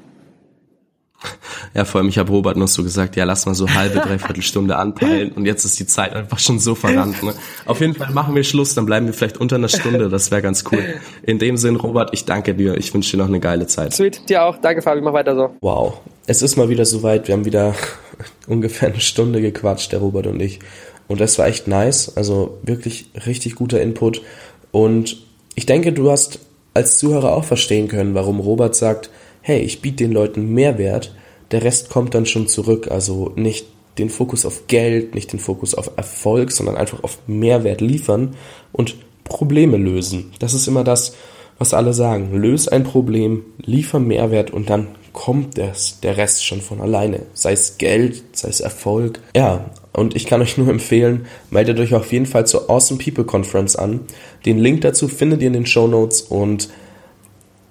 [SPEAKER 1] Ja, vor allem, ich habe Robert noch so gesagt, ja, lass mal so halbe, dreiviertel Stunde anpeilen und jetzt ist die Zeit einfach schon so verrannt. Ne? Auf jeden Fall machen wir Schluss, dann bleiben wir vielleicht unter einer Stunde, das wäre ganz cool. In dem Sinn, Robert, ich danke dir, ich wünsche dir noch eine geile Zeit.
[SPEAKER 2] Sweet, dir auch, danke Fabi, mach weiter so.
[SPEAKER 1] Wow, es ist mal wieder soweit, wir haben wieder ungefähr eine Stunde gequatscht, der Robert und ich. Und das war echt nice, also wirklich richtig guter Input. Und ich denke, du hast als Zuhörer auch verstehen können, warum Robert sagt, hey, ich biete den Leuten Mehrwert, der Rest kommt dann schon zurück. Also nicht den Fokus auf Geld, nicht den Fokus auf Erfolg, sondern einfach auf Mehrwert liefern und Probleme lösen. Das ist immer das, was alle sagen. Löse ein Problem, liefer Mehrwert und dann kommt das, der Rest schon von alleine. Sei es Geld, sei es Erfolg. Ja, und ich kann euch nur empfehlen, meldet euch auf jeden Fall zur Awesome People Conference an. Den Link dazu findet ihr in den Show Notes und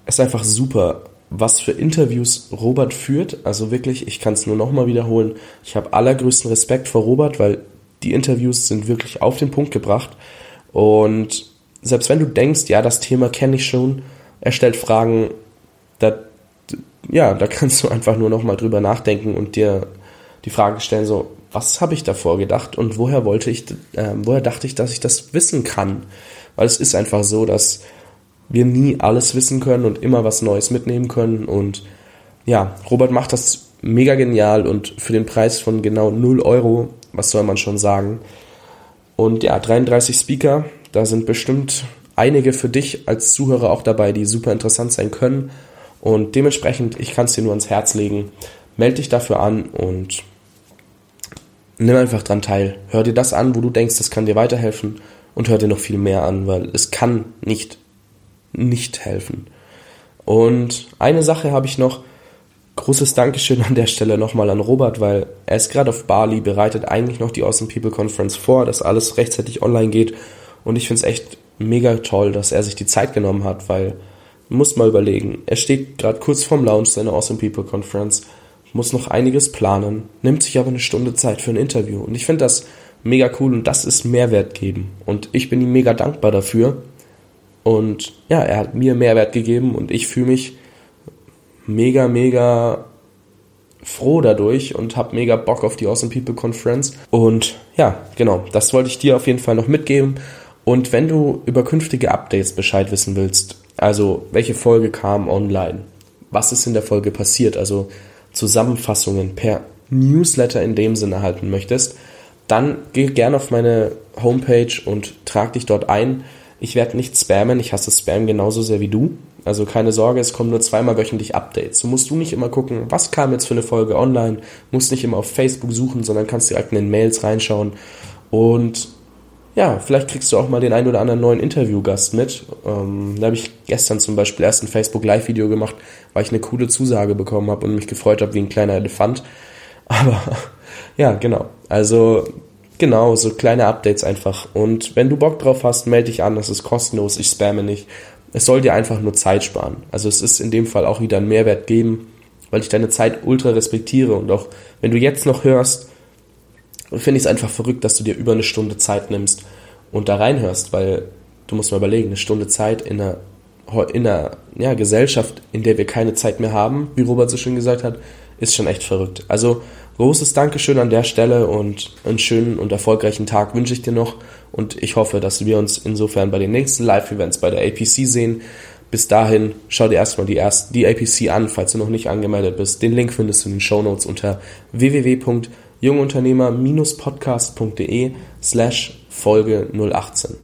[SPEAKER 1] es ist einfach super was für Interviews Robert führt. Also wirklich, ich kann es nur nochmal wiederholen. Ich habe allergrößten Respekt vor Robert, weil die Interviews sind wirklich auf den Punkt gebracht. Und selbst wenn du denkst, ja, das Thema kenne ich schon, er stellt Fragen, da, ja, da kannst du einfach nur nochmal drüber nachdenken und dir die Frage stellen, so, was habe ich davor gedacht und woher wollte ich, äh, woher dachte ich, dass ich das wissen kann? Weil es ist einfach so, dass wir nie alles wissen können und immer was Neues mitnehmen können. Und ja, Robert macht das mega genial und für den Preis von genau 0 Euro, was soll man schon sagen. Und ja, 33 Speaker, da sind bestimmt einige für dich als Zuhörer auch dabei, die super interessant sein können. Und dementsprechend, ich kann es dir nur ans Herz legen. Meld dich dafür an und nimm einfach dran teil. Hör dir das an, wo du denkst, das kann dir weiterhelfen und hör dir noch viel mehr an, weil es kann nicht nicht helfen. Und eine Sache habe ich noch. Großes Dankeschön an der Stelle nochmal an Robert, weil er ist gerade auf Bali, bereitet eigentlich noch die Awesome People Conference vor, dass alles rechtzeitig online geht. Und ich finde es echt mega toll, dass er sich die Zeit genommen hat, weil muss mal überlegen. Er steht gerade kurz vorm Launch seiner Awesome People Conference, muss noch einiges planen, nimmt sich aber eine Stunde Zeit für ein Interview. Und ich finde das mega cool und das ist Mehrwert geben. Und ich bin ihm mega dankbar dafür. Und ja, er hat mir Mehrwert gegeben und ich fühle mich mega, mega froh dadurch und habe mega Bock auf die Awesome People Conference. Und ja, genau, das wollte ich dir auf jeden Fall noch mitgeben. Und wenn du über künftige Updates Bescheid wissen willst, also welche Folge kam online, was ist in der Folge passiert, also Zusammenfassungen per Newsletter in dem Sinne erhalten möchtest, dann geh gerne auf meine Homepage und trag dich dort ein. Ich werde nicht spammen, ich hasse Spam genauso sehr wie du. Also keine Sorge, es kommen nur zweimal wöchentlich Updates. So musst du nicht immer gucken, was kam jetzt für eine Folge online, musst nicht immer auf Facebook suchen, sondern kannst direkt in den Mails reinschauen. Und ja, vielleicht kriegst du auch mal den ein oder anderen neuen Interviewgast mit. Ähm, da habe ich gestern zum Beispiel erst ein Facebook Live-Video gemacht, weil ich eine coole Zusage bekommen habe und mich gefreut habe wie ein kleiner Elefant. Aber ja, genau. Also Genau, so kleine Updates einfach. Und wenn du Bock drauf hast, melde dich an, das ist kostenlos, ich spamme nicht. Es soll dir einfach nur Zeit sparen. Also es ist in dem Fall auch wieder ein Mehrwert geben, weil ich deine Zeit ultra respektiere und auch wenn du jetzt noch hörst, finde ich es einfach verrückt, dass du dir über eine Stunde Zeit nimmst und da reinhörst, weil du musst mal überlegen, eine Stunde Zeit in einer, in einer ja, Gesellschaft, in der wir keine Zeit mehr haben, wie Robert so schön gesagt hat, ist schon echt verrückt. Also großes Dankeschön an der Stelle und einen schönen und erfolgreichen Tag wünsche ich dir noch und ich hoffe, dass wir uns insofern bei den nächsten Live-Events bei der APC sehen. Bis dahin, schau dir erstmal die, erst, die APC an, falls du noch nicht angemeldet bist. Den Link findest du in den Show Notes unter www.jungunternehmer-podcast.de slash Folge 018.